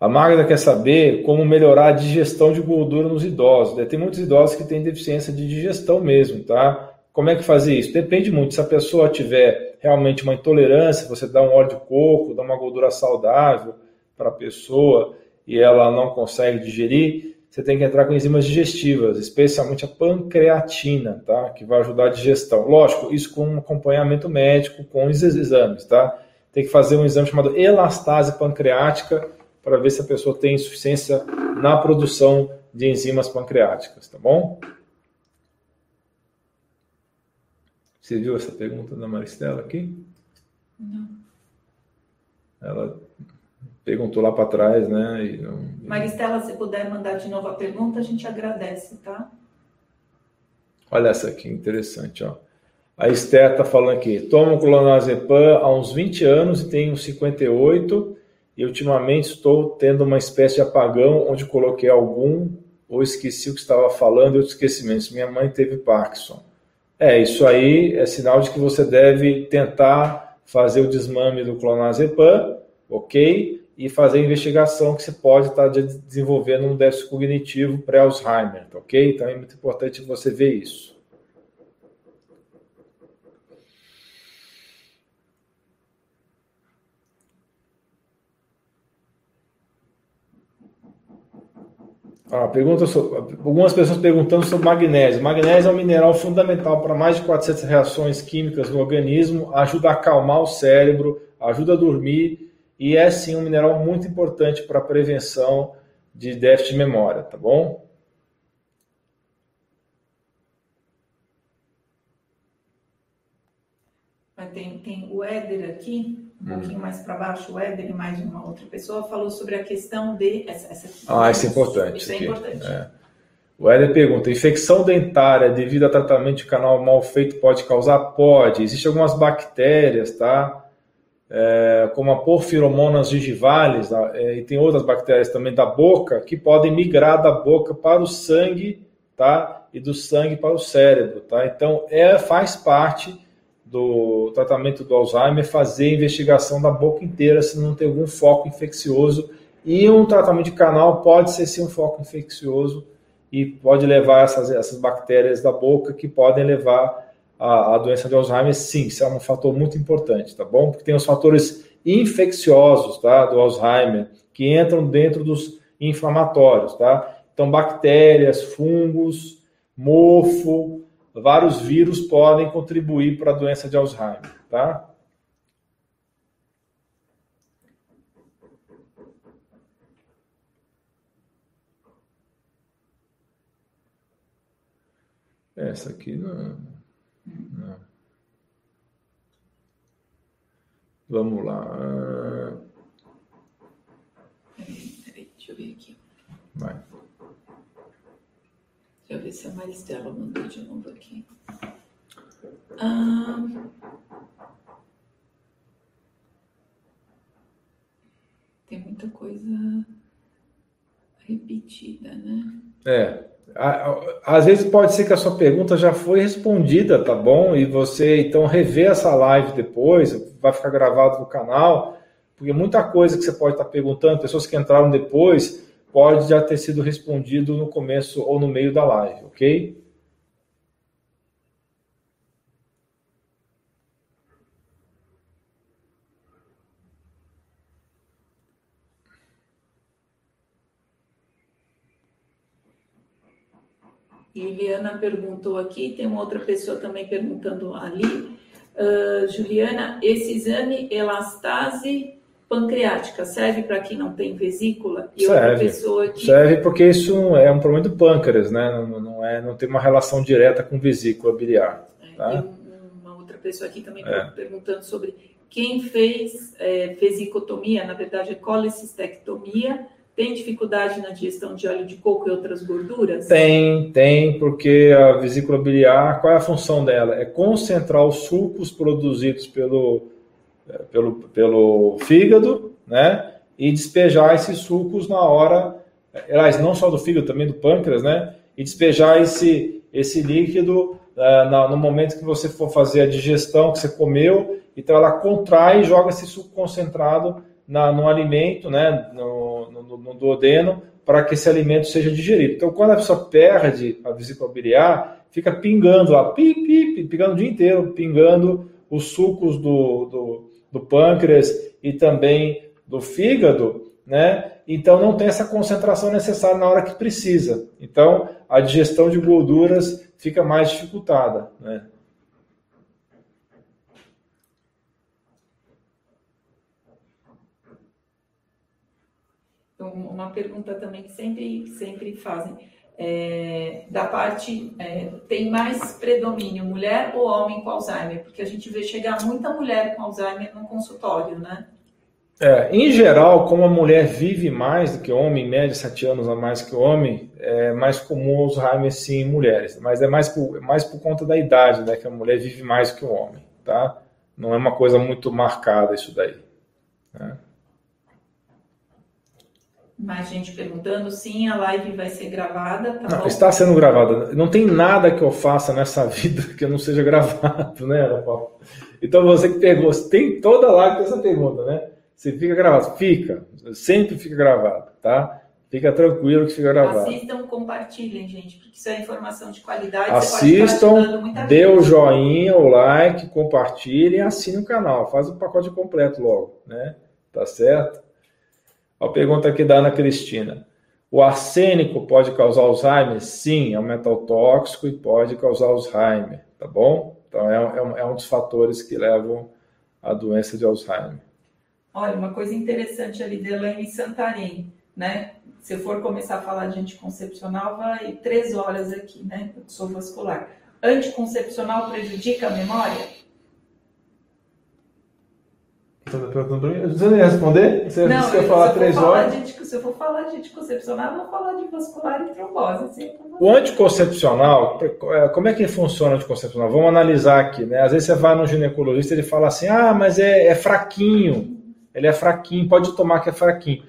A Magda quer saber como melhorar a digestão de gordura nos idosos. Né? Tem muitos idosos que têm deficiência de digestão mesmo, tá? Como é que fazer isso? Depende muito. Se a pessoa tiver realmente uma intolerância, você dá um óleo de coco, dá uma gordura saudável para a pessoa e ela não consegue digerir, você tem que entrar com enzimas digestivas, especialmente a pancreatina, tá? Que vai ajudar a digestão. Lógico, isso com um acompanhamento médico, com os exames, tá? Tem que fazer um exame chamado elastase pancreática para ver se a pessoa tem insuficiência na produção de enzimas pancreáticas, tá bom? Você viu essa pergunta da Maristela aqui? Não. Ela perguntou lá para trás, né? E não... Maristela, se puder mandar de novo a pergunta, a gente agradece, tá? Olha essa aqui, interessante, ó. A Esther está falando aqui, tomo clonazepam há uns 20 anos e tenho 58 e ultimamente estou tendo uma espécie de apagão onde coloquei algum ou esqueci o que estava falando e outros esquecimentos. Minha mãe teve Parkinson. É, isso aí é sinal de que você deve tentar fazer o desmame do clonazepam, ok? E fazer a investigação que você pode estar desenvolvendo um déficit cognitivo pré-Alzheimer, ok? Então é muito importante você ver isso. Ah, pergunta sobre, algumas pessoas perguntando sobre magnésio. Magnésio é um mineral fundamental para mais de 400 reações químicas no organismo, ajuda a acalmar o cérebro, ajuda a dormir e é sim um mineral muito importante para a prevenção de déficit de memória, tá bom? Tem, tem o Éder aqui, um pouquinho mais para baixo, o Éder e mais uma outra pessoa falou sobre a questão de. Essa, essa ah, isso é importante. Isso é importante. É. O Éder pergunta: infecção dentária devido a tratamento de canal mal feito pode causar? Pode. Existem algumas bactérias, tá? É, como a porfiromonas gingivales, tá? é, e tem outras bactérias também da boca, que podem migrar da boca para o sangue, tá? E do sangue para o cérebro, tá? Então, é, faz parte do tratamento do Alzheimer fazer investigação da boca inteira se não tem algum foco infeccioso. E um tratamento de canal pode ser sim um foco infeccioso e pode levar essas, essas bactérias da boca que podem levar a, a doença de Alzheimer, sim, isso é um fator muito importante, tá bom? Porque tem os fatores infecciosos, tá, do Alzheimer, que entram dentro dos inflamatórios, tá? Então, bactérias, fungos, mofo, vários vírus podem contribuir para a doença de Alzheimer, tá? Essa aqui não. não. Vamos lá. Peraí, deixa eu ver aqui. Vai. Deixa eu ver se a Maristela mandou de novo aqui. Ah, tem muita coisa repetida, né? É. Às vezes pode ser que a sua pergunta já foi respondida, tá bom? E você então rever essa live depois, vai ficar gravado no canal, porque muita coisa que você pode estar perguntando, pessoas que entraram depois, pode já ter sido respondido no começo ou no meio da live, ok? Juliana perguntou aqui, tem uma outra pessoa também perguntando ali. Uh, Juliana, esse exame elastase pancreática serve para quem não tem vesícula e serve, outra pessoa que serve porque isso é um problema do pâncreas, né? Não, não é, não tem uma relação direta com vesícula biliar. É, tá? uma outra pessoa aqui também é. perguntando sobre quem fez é, vesicotomia, na verdade é colecistectomia, tem dificuldade na digestão de óleo de coco e outras gorduras? Tem, tem, porque a vesícula biliar, qual é a função dela? É concentrar os sucos produzidos pelo pelo, pelo fígado, né? E despejar esses sucos na hora, aliás, não só do fígado, também do pâncreas, né? E despejar esse, esse líquido uh, no momento que você for fazer a digestão que você comeu, então ela contrai e joga esse suco concentrado na, no alimento, né, no, no, no duodeno, para que esse alimento seja digerido. Então, quando a pessoa perde a vesícula biliar, fica pingando lá, pi, pi, pingando o dia inteiro, pingando os sucos do, do, do pâncreas e também do fígado, né? Então não tem essa concentração necessária na hora que precisa. Então a digestão de gorduras fica mais dificultada, né? Então, uma pergunta também que sempre, sempre fazem. É, da parte, é, tem mais predomínio mulher ou homem com Alzheimer? Porque a gente vê chegar muita mulher com Alzheimer no consultório, né? É, em geral, como a mulher vive mais do que o homem, em média sete anos a mais que o homem, é mais comum Alzheimer sim em mulheres, mas é mais por, mais por conta da idade, né, que a mulher vive mais que o homem, tá? Não é uma coisa muito marcada isso daí. Né? Mais gente perguntando, sim, a live vai ser gravada, tá não, Está sendo gravada. Não tem nada que eu faça nessa <laughs> vida que não seja gravado, né, Ana Paula? Então você que pegou, tem toda live essa pergunta, né? Você fica gravado? Fica. Sempre fica gravado, tá? Fica tranquilo que fica gravado. Assistam, compartilhem, gente, porque isso é informação de qualidade. Assistam, dê o joinha, o like, compartilhem assinem o canal. Faz o pacote completo logo, né? Tá certo? A pergunta aqui da Ana Cristina. O arsênico pode causar Alzheimer? Sim, é um metal tóxico e pode causar Alzheimer, tá bom? Então, é, é, é um dos fatores que levam à doença de Alzheimer. Olha, uma coisa interessante ali de Elaine Santarém, né? Se eu for começar a falar de anticoncepcional, vai três horas aqui, né? Eu sou vascular. Anticoncepcional prejudica a memória? Você não ia responder? Você não, disse que ia falar três horas? De, se eu for falar de anticoncepcional, eu vou falar de vascular e trombose. Assim, o anticoncepcional, é, como é que funciona o anticoncepcional? Vamos analisar aqui, né? Às vezes você vai no ginecologista e ele fala assim, ah, mas é, é fraquinho, ele é fraquinho, pode tomar que é fraquinho.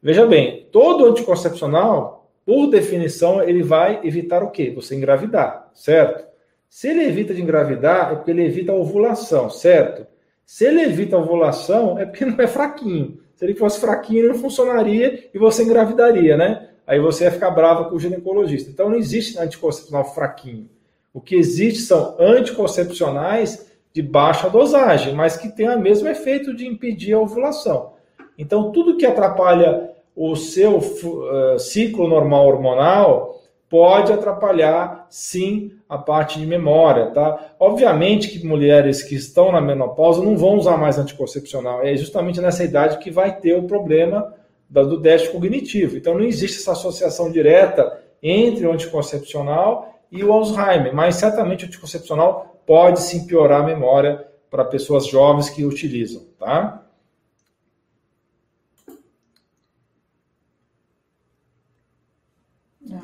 Veja bem, todo anticoncepcional, por definição, ele vai evitar o quê? Você engravidar, certo? Se ele evita de engravidar, é porque ele evita a ovulação, certo? Se ele evita a ovulação, é porque não é fraquinho. Se ele fosse fraquinho, não funcionaria e você engravidaria, né? Aí você ia ficar bravo com o ginecologista. Então não existe anticoncepcional fraquinho. O que existe são anticoncepcionais de baixa dosagem, mas que têm o mesmo efeito de impedir a ovulação. Então tudo que atrapalha o seu uh, ciclo normal hormonal pode atrapalhar sim a parte de memória, tá? Obviamente que mulheres que estão na menopausa não vão usar mais anticoncepcional, é justamente nessa idade que vai ter o problema do déficit cognitivo. Então não existe essa associação direta entre o anticoncepcional e o Alzheimer, mas certamente o anticoncepcional pode sim piorar a memória para pessoas jovens que utilizam, tá?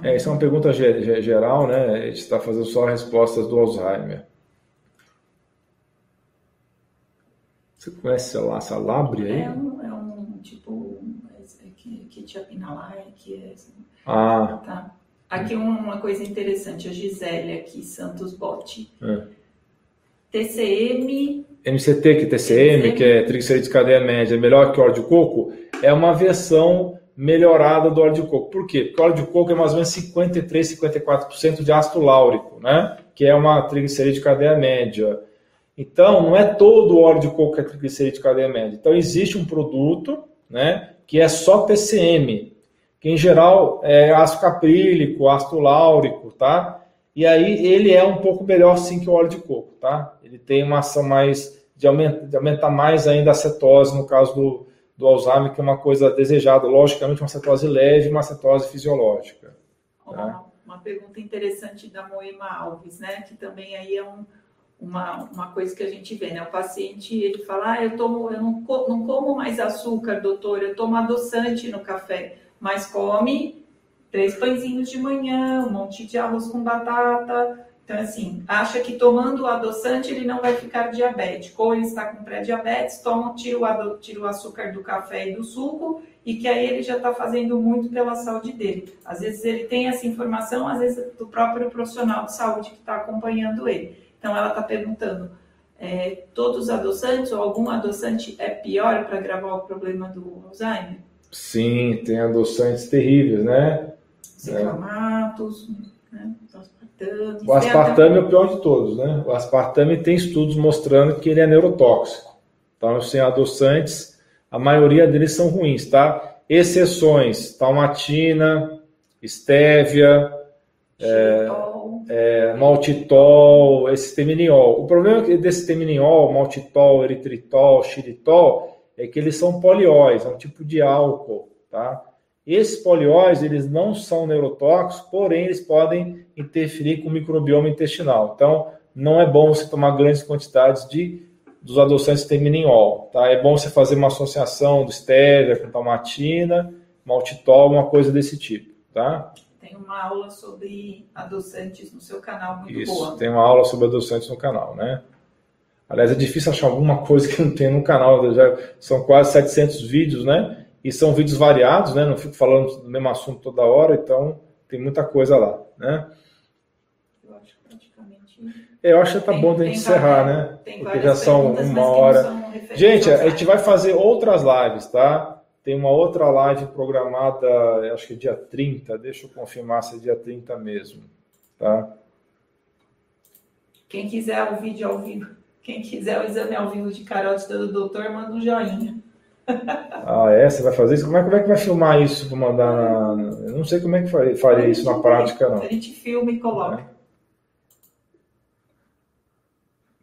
É, isso é uma pergunta geral, né? A gente está fazendo só respostas do Alzheimer. Você conhece a Salabre aí? É um, é um tipo Quetiapinalaia, que é assim. Ah. Tá. Aqui uma coisa interessante, a Gisele aqui, Santos Botti. É. TCM. MCT, que é TCM, TCM, que é triglicerídeos de cadeia média, é melhor que óleo de coco, é uma versão melhorada do óleo de coco. Por quê? Porque o óleo de coco é mais ou menos 53, 54% de ácido láurico, né? Que é uma triglicerídeo de cadeia média. Então, não é todo o óleo de coco que é triglicerídeo de cadeia média. Então, existe um produto, né? Que é só TCM, que em geral é ácido caprílico, ácido láurico, tá? E aí ele é um pouco melhor sim que o óleo de coco, tá? Ele tem uma ação mais de de aumentar mais ainda a cetose no caso do, do Alzheimer, que é uma coisa desejada, logicamente, uma cetose leve, uma cetose fisiológica. Tá? Uma pergunta interessante da Moema Alves, né? Que também aí é um, uma, uma coisa que a gente vê, né? O paciente ele fala, ah, eu tomo, eu não, não como mais açúcar, doutor, eu tomo adoçante no café, mas come três pãezinhos de manhã, um monte de arroz com batata, então, assim, acha que tomando o adoçante ele não vai ficar diabético, ou ele está com pré-diabetes, toma, tira o, tira o açúcar do café e do suco, e que aí ele já está fazendo muito pela saúde dele. Às vezes ele tem essa informação, às vezes do próprio profissional de saúde que está acompanhando ele. Então, ela está perguntando, é, todos os adoçantes ou algum adoçante é pior para gravar o problema do Alzheimer? Sim, tem adoçantes terríveis, né? Ciclamatos, né? O aspartame é o pior de todos, né? O aspartame tem estudos mostrando que ele é neurotóxico. Então, sem adoçantes, a maioria deles são ruins, tá? Exceções, talmatina, estévia, é, é, maltitol, esse teminiol. O problema desse teminiol, maltitol, eritritol, xilitol, é que eles são polióis, é um tipo de álcool, tá? Esses polióis, eles não são neurotóxicos, porém eles podem interferir com o microbioma intestinal. Então, não é bom você tomar grandes quantidades de dos adoçantes terminol, tá? É bom você fazer uma associação do stevia com talmatina, maltitol, uma coisa desse tipo, tá? Tem uma aula sobre adoçantes no seu canal muito Isso, boa. tem uma aula sobre adoçantes no canal, né? Aliás, é difícil achar alguma coisa que não tem no canal, já são quase 700 vídeos, né? E são vídeos variados, né? Não fico falando do mesmo assunto toda hora, então tem muita coisa lá, né? Eu acho que praticamente. Eu acho que tá bom da gente encerrar, né? Porque já são uma hora. Gente, a gente vai fazer outras lives, tá? Tem uma outra live programada, acho que dia 30. Deixa eu confirmar se é dia 30 mesmo, tá? Quem quiser o vídeo ao vivo, quem quiser o exame ao vivo de carótida do doutor, manda um joinha. <laughs> Ah, é? Você vai fazer isso? Como é, como é que vai filmar isso para mandar na... Eu não sei como é que faria, faria isso na prática, não. A gente filma e coloca. É.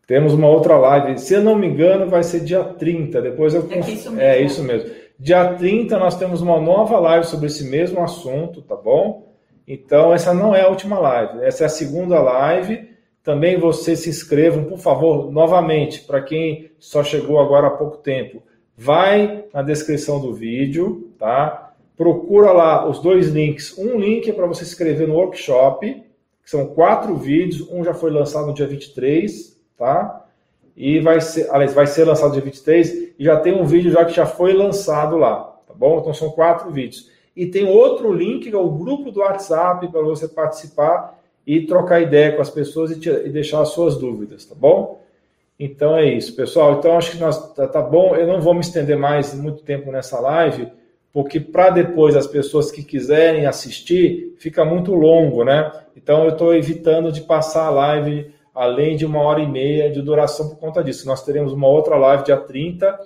Temos uma outra live. Se eu não me engano, vai ser dia 30. Depois eu. É, isso mesmo. é isso mesmo. Dia 30 nós temos uma nova live sobre esse mesmo assunto, tá bom? Então, essa não é a última live. Essa é a segunda live. Também vocês se inscrevam, por favor, novamente, para quem só chegou agora há pouco tempo vai na descrição do vídeo, tá? Procura lá os dois links. Um link é para você se inscrever no workshop, que são quatro vídeos. Um já foi lançado no dia 23, tá? E vai ser, aliás, vai ser lançado dia 23 e já tem um vídeo já que já foi lançado lá, tá bom? Então são quatro vídeos. E tem outro link, que é o grupo do WhatsApp, para você participar e trocar ideia com as pessoas e, te, e deixar as suas dúvidas, tá bom? Então é isso, pessoal. Então acho que nós, tá, tá bom. Eu não vou me estender mais muito tempo nessa live, porque para depois as pessoas que quiserem assistir, fica muito longo, né? Então eu estou evitando de passar a live além de uma hora e meia de duração por conta disso. Nós teremos uma outra live dia 30.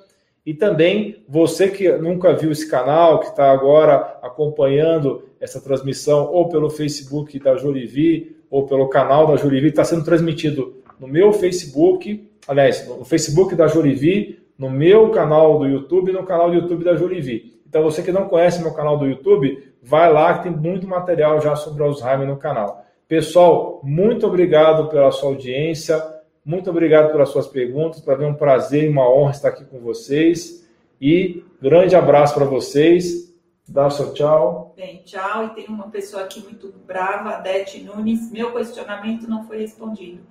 E também você que nunca viu esse canal, que está agora acompanhando essa transmissão ou pelo Facebook da Jurivi ou pelo canal da Jurivi, está sendo transmitido no meu Facebook, aliás, no Facebook da Jurivi, no meu canal do YouTube e no canal do YouTube da Jurivi. Então, você que não conhece meu canal do YouTube, vai lá que tem muito material já sobre Alzheimer no canal. Pessoal, muito obrigado pela sua audiência, muito obrigado pelas suas perguntas, para mim é um prazer e uma honra estar aqui com vocês. E grande abraço para vocês. Dá o seu tchau. Bem, tchau. E tem uma pessoa aqui muito brava, Adete Nunes. Meu questionamento não foi respondido.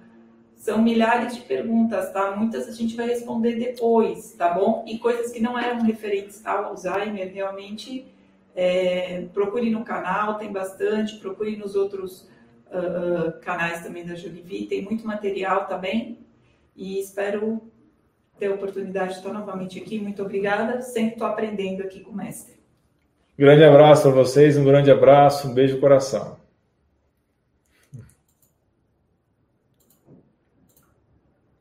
São milhares de perguntas, tá? Muitas a gente vai responder depois, tá bom? E coisas que não eram referentes ao Alzheimer, realmente é, procure no canal, tem bastante, procure nos outros uh, canais também da Julivi, tem muito material também. E espero ter a oportunidade de estar novamente aqui. Muito obrigada, sempre estou aprendendo aqui com o mestre. Grande abraço para vocês, um grande abraço, um beijo no coração.